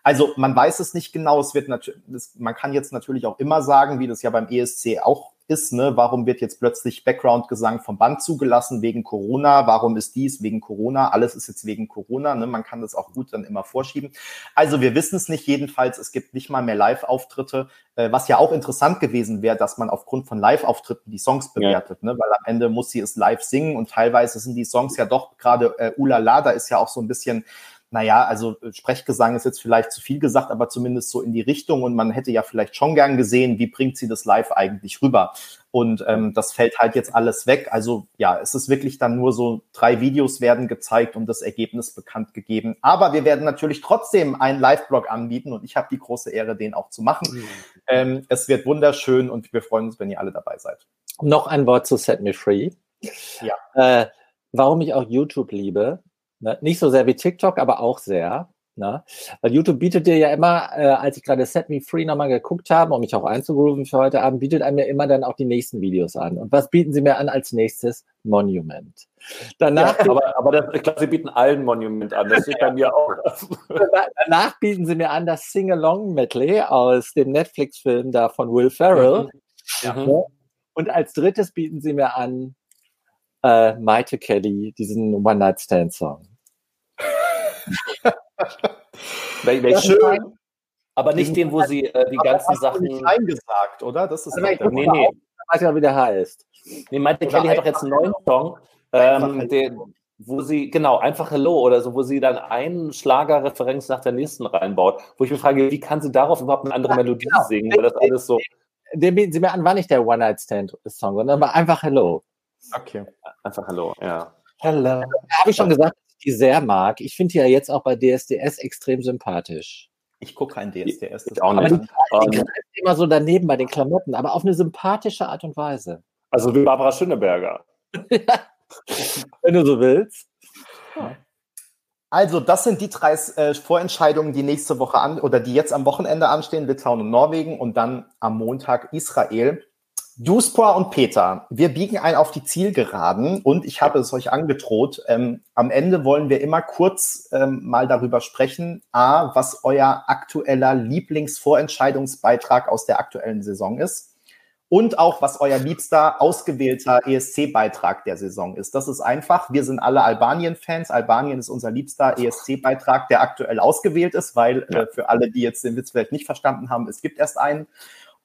Also man weiß es nicht genau. Es wird natürlich, man kann jetzt natürlich auch immer sagen, wie das ja beim ESC auch ist, ne, warum wird jetzt plötzlich Background-Gesang vom Band zugelassen wegen Corona? Warum ist dies wegen Corona? Alles ist jetzt wegen Corona. Ne? Man kann das auch gut dann immer vorschieben. Also wir wissen es nicht. Jedenfalls, es gibt nicht mal mehr Live-Auftritte, äh, was ja auch interessant gewesen wäre, dass man aufgrund von Live-Auftritten die Songs bewertet, ja. ne? weil am Ende muss sie es live singen und teilweise sind die Songs ja doch gerade äh, Ulala, da ist ja auch so ein bisschen naja, also äh, Sprechgesang ist jetzt vielleicht zu viel gesagt, aber zumindest so in die Richtung und man hätte ja vielleicht schon gern gesehen, wie bringt sie das live eigentlich rüber. Und ähm, das fällt halt jetzt alles weg. Also ja, es ist wirklich dann nur so, drei Videos werden gezeigt und das Ergebnis bekannt gegeben. Aber wir werden natürlich trotzdem einen Live-Blog anbieten und ich habe die große Ehre, den auch zu machen. Mhm. Ähm, es wird wunderschön und wir freuen uns, wenn ihr alle dabei seid. Noch ein Wort zu Set Me Free. Ja. Äh, warum ich auch YouTube liebe, Ne? Nicht so sehr wie TikTok, aber auch sehr. Ne? Weil YouTube bietet dir ja immer, äh, als ich gerade Set Me Free nochmal geguckt habe, um mich auch einzugrooven für heute Abend, bietet einem ja immer dann auch die nächsten Videos an. Und was bieten sie mir an als nächstes? Monument. Danach, ja, aber, aber das, ich glaube, sie bieten allen Monument an. Das steht bei mir auch. Danach bieten sie mir an das Sing-Along-Medley aus dem Netflix-Film da von Will Ferrell. Mhm. Ja. Und als drittes bieten sie mir an äh, Maite Kelly, diesen One-Night-Stand-Song. Schön. Aber nicht den, wo sie äh, die ganzen Sachen. nicht eingesagt, oder? Das ist also, nee, nee. nee. Weiß ja, wie der heißt. Nee, oder Kelly hat doch jetzt einen neuen Song, ähm, den, wo sie, genau, einfach Hello oder so, wo sie dann einen Schlagerreferenz nach der nächsten reinbaut, wo ich mich frage, wie kann sie darauf überhaupt eine andere ja, Melodie genau. singen? Weil das alles so. den sie mir an, war nicht der One-Night-Stand-Song, sondern war einfach Hello. Okay. Einfach Hello, ja. Hello. Habe ich schon gesagt, ich die sehr mag. Ich finde die ja jetzt auch bei DSDS extrem sympathisch. Ich gucke kein DSDS. Ich auch nicht. Aber die, die greift immer so daneben bei den Klamotten, aber auf eine sympathische Art und Weise. Also wie Barbara Schöneberger. Wenn du so willst. Ja. Also, das sind die drei äh, Vorentscheidungen, die nächste Woche an oder die jetzt am Wochenende anstehen, Litauen und Norwegen und dann am Montag Israel. Duspor und Peter, wir biegen ein auf die Zielgeraden und ich habe es euch angedroht. Ähm, am Ende wollen wir immer kurz ähm, mal darüber sprechen, a, was euer aktueller Lieblingsvorentscheidungsbeitrag aus der aktuellen Saison ist und auch, was euer liebster ausgewählter ESC-Beitrag der Saison ist. Das ist einfach. Wir sind alle Albanien-Fans. Albanien ist unser liebster ESC-Beitrag, der aktuell ausgewählt ist, weil äh, für alle, die jetzt den Witz vielleicht nicht verstanden haben, es gibt erst einen.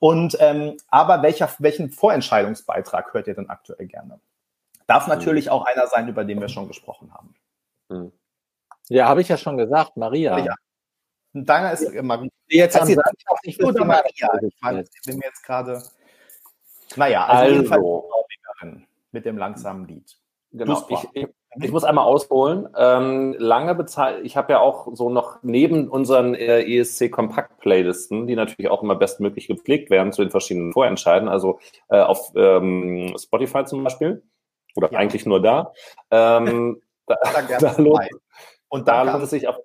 Und ähm, aber welcher, welchen Vorentscheidungsbeitrag hört ihr denn aktuell gerne? Darf natürlich auch einer sein, über den wir schon gesprochen haben. Hm. Ja, habe ich ja schon gesagt, Maria. Ja. Deiner ist äh, Maria. Jetzt haben Sie nicht nur Maria. Ich bin mir jetzt gerade. Naja, also, also mit dem langsamen Lied. Genau. Ich, ich, ich, muss einmal ausholen. Ähm, lange bezahlt, ich habe ja auch so noch neben unseren äh, ESC Kompakt Playlisten, die natürlich auch immer bestmöglich gepflegt werden zu den verschiedenen Vorentscheiden, also äh, auf ähm, Spotify zum Beispiel oder ja. eigentlich nur da. Ähm, da, da lohnt, und da lohnt es sich auch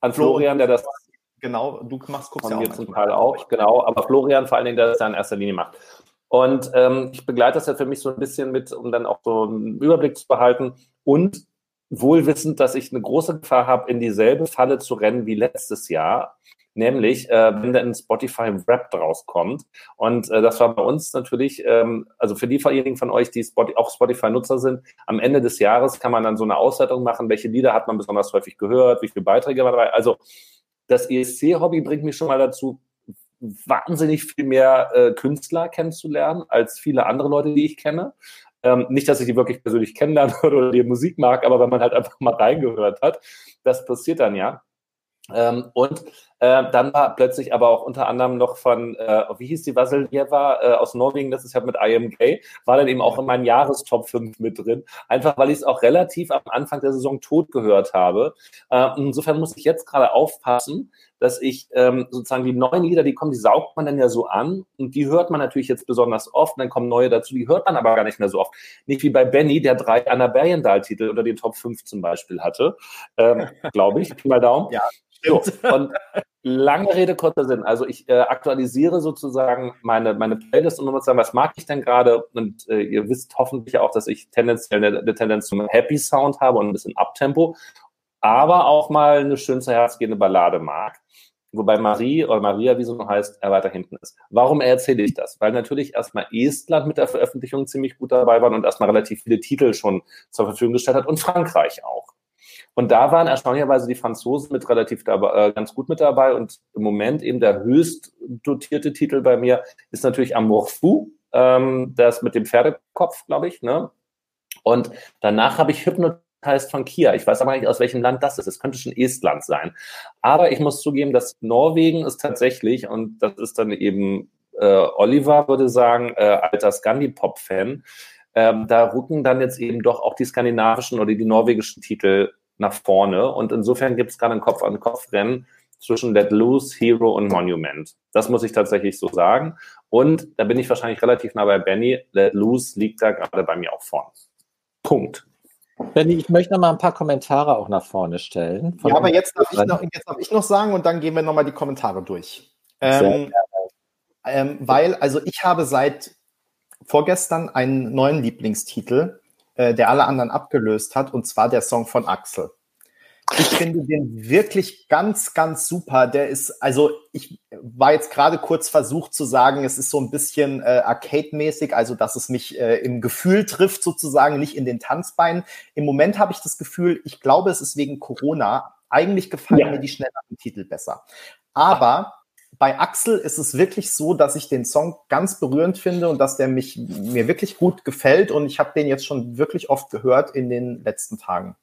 an Florian, der das genau, du machst guckst ja auch zum Teil auch, genau, aber Florian vor allen Dingen, der das ja in erster Linie macht. Und ähm, ich begleite das ja für mich so ein bisschen mit, um dann auch so einen Überblick zu behalten und wohl wissend, dass ich eine große Gefahr habe, in dieselbe Falle zu rennen wie letztes Jahr. Nämlich, äh, wenn dann Spotify Rap draus kommt. Und äh, das war bei uns natürlich, ähm, also für diejenigen von euch, die Spotify, auch Spotify-Nutzer sind, am Ende des Jahres kann man dann so eine Auswertung machen, welche Lieder hat man besonders häufig gehört, wie viele Beiträge war dabei. Also das ESC-Hobby bringt mich schon mal dazu, wahnsinnig viel mehr äh, Künstler kennenzulernen als viele andere Leute, die ich kenne. Ähm, nicht, dass ich die wirklich persönlich kennenlernen würde oder die Musik mag, aber wenn man halt einfach mal reingehört hat, das passiert dann ja. Ähm, und äh, dann war plötzlich aber auch unter anderem noch von, äh, wie hieß die Vasiljewa äh, aus Norwegen, das ist ja mit IMK, war dann eben auch in meinen Jahrestop 5 mit drin. Einfach weil ich es auch relativ am Anfang der Saison tot gehört habe. Äh, insofern muss ich jetzt gerade aufpassen, dass ich ähm, sozusagen die neuen Lieder, die kommen, die saugt man dann ja so an und die hört man natürlich jetzt besonders oft, dann kommen neue dazu, die hört man aber gar nicht mehr so oft. Nicht wie bei Benny, der drei Anna Bergendahl-Titel unter den Top 5 zum Beispiel hatte, ähm, glaube ich, mal Daumen. Ja, so, und lange Rede, kurzer Sinn. Also ich äh, aktualisiere sozusagen meine, meine Playlist, um zu sagen, was mag ich denn gerade? Und äh, ihr wisst hoffentlich auch, dass ich tendenziell eine, eine Tendenz zum Happy Sound habe und ein bisschen Uptempo, aber auch mal eine schön zu Herz gehende Ballade mag. Wobei Marie oder Maria, wie sie noch heißt, er weiter hinten ist. Warum erzähle ich das? Weil natürlich erstmal Estland mit der Veröffentlichung ziemlich gut dabei war und erstmal relativ viele Titel schon zur Verfügung gestellt hat und Frankreich auch. Und da waren erstaunlicherweise die Franzosen mit relativ dabei, äh, ganz gut mit dabei. Und im Moment eben der höchst dotierte Titel bei mir ist natürlich Amour Fou, ähm, das mit dem Pferdekopf, glaube ich. Ne? Und danach habe ich Hypnotized von Kia. Ich weiß aber nicht, aus welchem Land das ist. Es könnte schon Estland sein. Aber ich muss zugeben, dass Norwegen ist tatsächlich, und das ist dann eben äh, Oliver, würde sagen, äh, alter Scandi-Pop-Fan, ähm, da rücken dann jetzt eben doch auch die skandinavischen oder die norwegischen Titel nach vorne. Und insofern gibt es gerade ein Kopf-an-Kopf-Rennen zwischen Let Loose, Hero und Monument. Das muss ich tatsächlich so sagen. Und da bin ich wahrscheinlich relativ nah bei Benny. Let Loose liegt da gerade bei mir auch vorne. Punkt. Benny, ich möchte noch mal ein paar Kommentare auch nach vorne stellen. Ja, aber jetzt darf, ich noch, jetzt darf ich noch sagen und dann gehen wir noch mal die Kommentare durch. Ähm, ähm, weil, also ich habe seit vorgestern einen neuen Lieblingstitel äh, der alle anderen abgelöst hat, und zwar der Song von Axel. Ich finde den wirklich ganz, ganz super. Der ist, also ich war jetzt gerade kurz versucht zu sagen, es ist so ein bisschen äh, Arcade-mäßig, also dass es mich äh, im Gefühl trifft sozusagen, nicht in den Tanzbeinen. Im Moment habe ich das Gefühl, ich glaube, es ist wegen Corona. Eigentlich gefallen ja. mir die schnelleren Titel besser. Aber bei Axel ist es wirklich so, dass ich den Song ganz berührend finde und dass der mich mir wirklich gut gefällt und ich habe den jetzt schon wirklich oft gehört in den letzten Tagen.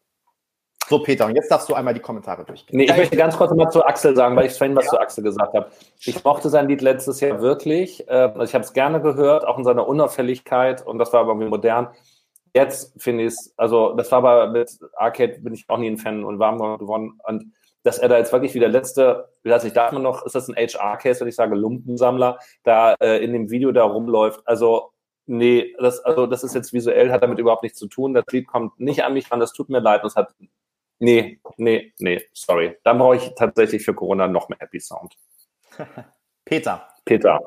So, Peter, und jetzt darfst du einmal die Kommentare durchgehen. Nee, ich möchte ganz kurz mal zu Axel sagen, weil ich vorhin was ja. zu Axel gesagt habe. Ich mochte sein Lied letztes Jahr wirklich. Äh, also ich habe es gerne gehört, auch in seiner Unauffälligkeit und das war aber irgendwie modern. Jetzt finde ich es, also das war aber mit Arcade bin ich auch nie ein Fan und warm geworden. Und dass er da jetzt wirklich wie der letzte, wie weiß ich, darf man noch, ist das ein HR-Case, wenn ich sage, Lumpensammler, da äh, in dem Video da rumläuft. Also nee, das, also das ist jetzt visuell, hat damit überhaupt nichts zu tun. Das Lied kommt nicht an mich ran, das tut mir leid. Das hat Nee, nee, nee, sorry. Dann brauche ich tatsächlich für Corona noch mehr Happy Sound. Peter. Peter.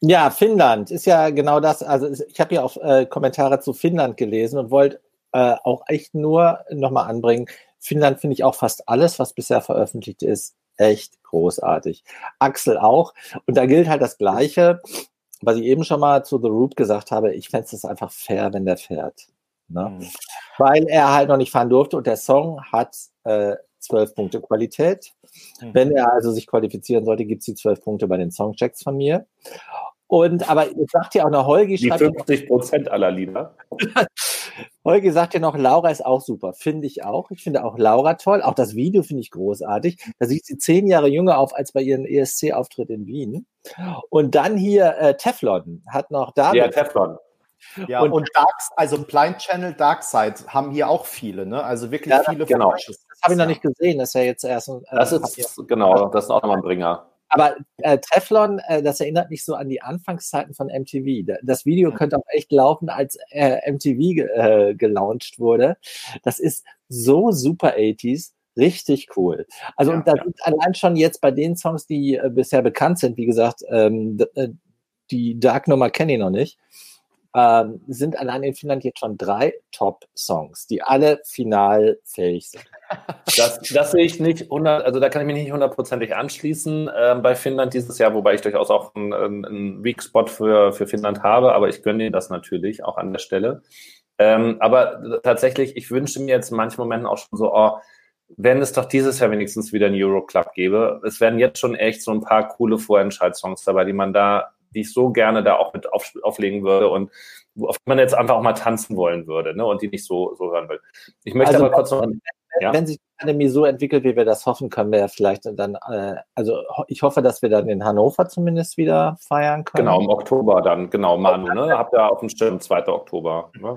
Ja, Finnland ist ja genau das. Also ich habe ja auch äh, Kommentare zu Finnland gelesen und wollte äh, auch echt nur nochmal anbringen. Finnland finde ich auch fast alles, was bisher veröffentlicht ist, echt großartig. Axel auch. Und da gilt halt das Gleiche, was ich eben schon mal zu The Root gesagt habe. Ich fände es einfach fair, wenn der fährt. Ne? Mhm. Weil er halt noch nicht fahren durfte und der Song hat äh, 12 Punkte Qualität. Mhm. Wenn er also sich qualifizieren sollte, gibt es die 12 Punkte bei den Songchecks von mir. Und aber jetzt sagt ja auch noch Holgi. Die 50 Prozent aller Lieder. Holgi sagt ja noch, Laura ist auch super. Finde ich auch. Ich finde auch Laura toll. Auch das Video finde ich großartig. Da sieht sie zehn Jahre jünger auf als bei ihrem ESC-Auftritt in Wien. Und dann hier äh, Teflon hat noch da. Ja, Teflon. Ja, und, und Darks, also Blind Channel Darkside haben hier auch viele, ne? Also wirklich ja, viele genau. Das habe ich noch nicht gesehen, das ist ja jetzt erst ein. Äh, das ist, genau, das ist auch nochmal ein Bringer. Aber äh, Teflon, äh, das erinnert mich so an die Anfangszeiten von MTV. Das Video könnte auch echt laufen, als äh, MTV äh, gelauncht wurde. Das ist so super 80s. Richtig cool. Also ja, und da ja. sind allein schon jetzt bei den Songs, die äh, bisher bekannt sind, wie gesagt, ähm, äh, die Dark Nummer kenne ich noch nicht ähm, sind allein in Finnland jetzt schon drei Top-Songs, die alle finalfähig sind. Das, das sehe ich nicht, 100, also da kann ich mich nicht hundertprozentig anschließen äh, bei Finnland dieses Jahr, wobei ich durchaus auch einen, einen Weak Spot für, für Finnland habe, aber ich gönne ihnen das natürlich auch an der Stelle. Ähm, aber tatsächlich, ich wünsche mir jetzt in manchen Momenten auch schon so, oh, wenn es doch dieses Jahr wenigstens wieder einen Euroclub gäbe. Es werden jetzt schon echt so ein paar coole Vorentscheidssongs dabei, die man da die ich so gerne da auch mit auf, auflegen würde und auf die man jetzt einfach auch mal tanzen wollen würde ne, und die nicht so, so hören will. Ich möchte also, aber kurz noch. Wenn, ja? wenn sich die Pandemie so entwickelt, wie wir das hoffen, können wir ja vielleicht dann, äh, also ich hoffe, dass wir dann in Hannover zumindest wieder feiern können. Genau, im Oktober dann, genau, Manu, ne? Habt ihr auf dem Schirm 2. Oktober. Ne?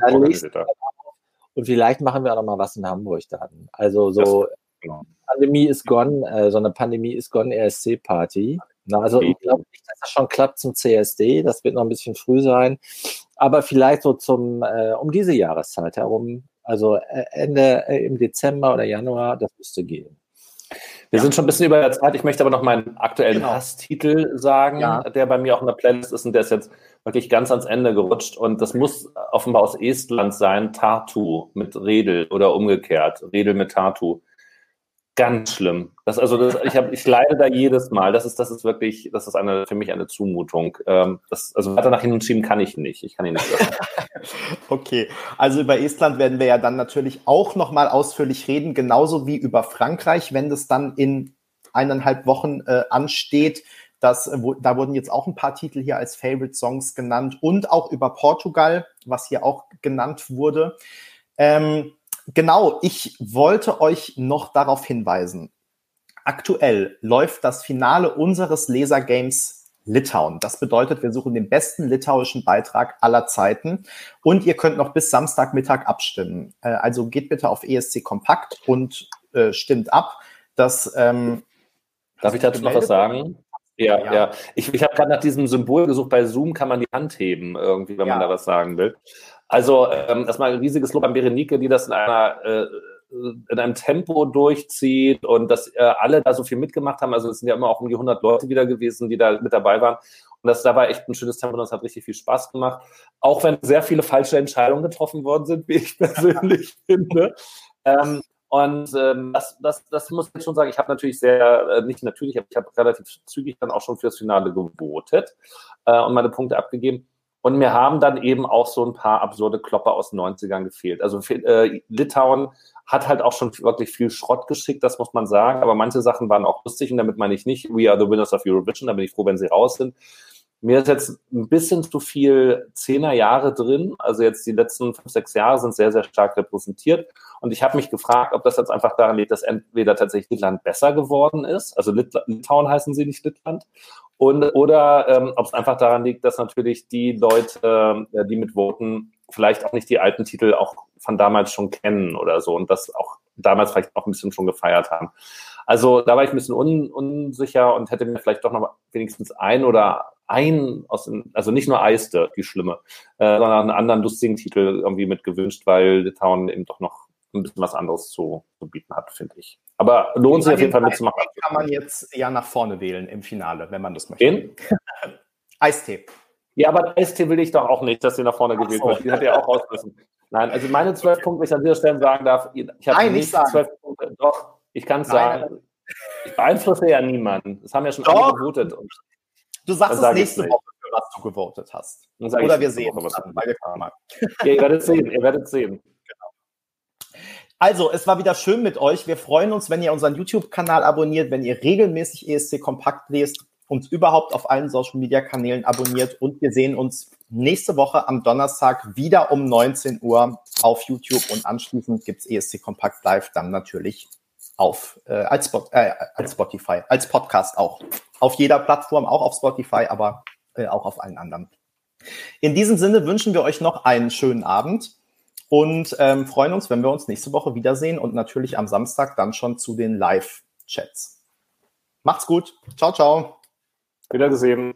Und vielleicht machen wir auch noch mal was in Hamburg dann. Also so das, genau. Pandemie ist gone, äh, so eine Pandemie ist gone ESC-Party. Na, also ich glaube nicht, dass das schon klappt zum CSD. Das wird noch ein bisschen früh sein. Aber vielleicht so zum äh, um diese Jahreszeit herum, also äh, Ende äh, im Dezember oder Januar, das müsste gehen. Wir ja. sind schon ein bisschen über der Zeit. Ich möchte aber noch meinen aktuellen genau. Hasstitel sagen, ja. der bei mir auch in der Playlist ist und der ist jetzt wirklich ganz ans Ende gerutscht. Und das muss offenbar aus Estland sein, Tartu mit Redel oder umgekehrt, Redel mit Tartu. Ganz schlimm. Das, also das, ich, hab, ich leide da jedes Mal. Das ist, das ist wirklich, das ist eine, für mich eine Zumutung. Ähm, das, also weiter nach hinten schieben kann ich nicht. Ich kann ihn nicht. okay, also über Estland werden wir ja dann natürlich auch nochmal ausführlich reden, genauso wie über Frankreich, wenn das dann in eineinhalb Wochen äh, ansteht. Das, wo, da wurden jetzt auch ein paar Titel hier als Favorite Songs genannt und auch über Portugal, was hier auch genannt wurde. Ähm, Genau, ich wollte euch noch darauf hinweisen. Aktuell läuft das Finale unseres Lasergames Litauen. Das bedeutet, wir suchen den besten litauischen Beitrag aller Zeiten und ihr könnt noch bis Samstagmittag abstimmen. Äh, also geht bitte auf ESC Kompakt und äh, stimmt ab. Das, ähm, Darf ich dazu noch was sagen? Ja, ja. ja. Ich, ich habe gerade nach diesem Symbol gesucht. Bei Zoom kann man die Hand heben, irgendwie, wenn ja. man da was sagen will. Also ähm, erstmal ein riesiges Lob an Berenike, die das in einer äh, in einem Tempo durchzieht und dass äh, alle da so viel mitgemacht haben. Also es sind ja immer auch um die 100 Leute wieder gewesen, die da mit dabei waren. Und das da war echt ein schönes Tempo und das hat richtig viel Spaß gemacht. Auch wenn sehr viele falsche Entscheidungen getroffen worden sind, wie ich persönlich finde. Ähm, und ähm, das, das, das muss ich schon sagen. Ich habe natürlich sehr, äh, nicht natürlich, aber ich habe relativ zügig dann auch schon fürs Finale gewotet äh, und meine Punkte abgegeben. Und mir haben dann eben auch so ein paar absurde Klopper aus den 90ern gefehlt. Also äh, Litauen hat halt auch schon wirklich viel Schrott geschickt, das muss man sagen. Aber manche Sachen waren auch lustig und damit meine ich nicht, we are the winners of Eurovision, da bin ich froh, wenn sie raus sind. Mir ist jetzt ein bisschen zu viel Zehner Jahre drin. Also jetzt die letzten fünf, sechs Jahre sind sehr, sehr stark repräsentiert. Und ich habe mich gefragt, ob das jetzt einfach daran liegt, dass entweder tatsächlich Littland besser geworden ist, also Lit Litauen heißen sie nicht Littland, und, oder ähm, ob es einfach daran liegt, dass natürlich die Leute, äh, die mit voten, vielleicht auch nicht die alten Titel auch von damals schon kennen oder so und das auch damals vielleicht auch ein bisschen schon gefeiert haben. Also da war ich ein bisschen un, unsicher und hätte mir vielleicht doch noch wenigstens ein oder ein aus also nicht nur Eiste, die schlimme, äh, sondern einen anderen lustigen Titel irgendwie mit gewünscht, weil Litauen eben doch noch ein bisschen was anderes zu, zu bieten hat, finde ich. Aber lohnt sich auf jeden Fall mitzumachen. Kann man jetzt ja nach vorne wählen im Finale, wenn man das möchte. Den? Eistee. Ja, aber Eistee will ich doch auch nicht, dass sie nach vorne Ach gewählt so. wird. Die hat ja auch raus müssen. Nein, also meine zwölf Punkte, wenn ich an dieser Stelle sagen darf, ich habe nicht zwölf Punkte. Doch, ich kann es sagen. Ich beeinflusse ja niemanden. Das haben ja schon doch. alle gewotet. du sagst es nächste Woche, für was du gewotet hast. Oder wir sehen es dann, beide Ja, ihr werdet sehen, ihr werdet sehen. Also, es war wieder schön mit euch. Wir freuen uns, wenn ihr unseren YouTube-Kanal abonniert, wenn ihr regelmäßig ESC Kompakt lest, uns überhaupt auf allen Social-Media-Kanälen abonniert und wir sehen uns nächste Woche am Donnerstag wieder um 19 Uhr auf YouTube und anschließend gibt's ESC Kompakt Live dann natürlich auf äh, als, äh, als Spotify, als Podcast auch. Auf jeder Plattform, auch auf Spotify, aber äh, auch auf allen anderen. In diesem Sinne wünschen wir euch noch einen schönen Abend und ähm, freuen uns, wenn wir uns nächste Woche wiedersehen und natürlich am Samstag dann schon zu den Live-Chats. Macht's gut. Ciao, ciao. Wiedergesehen.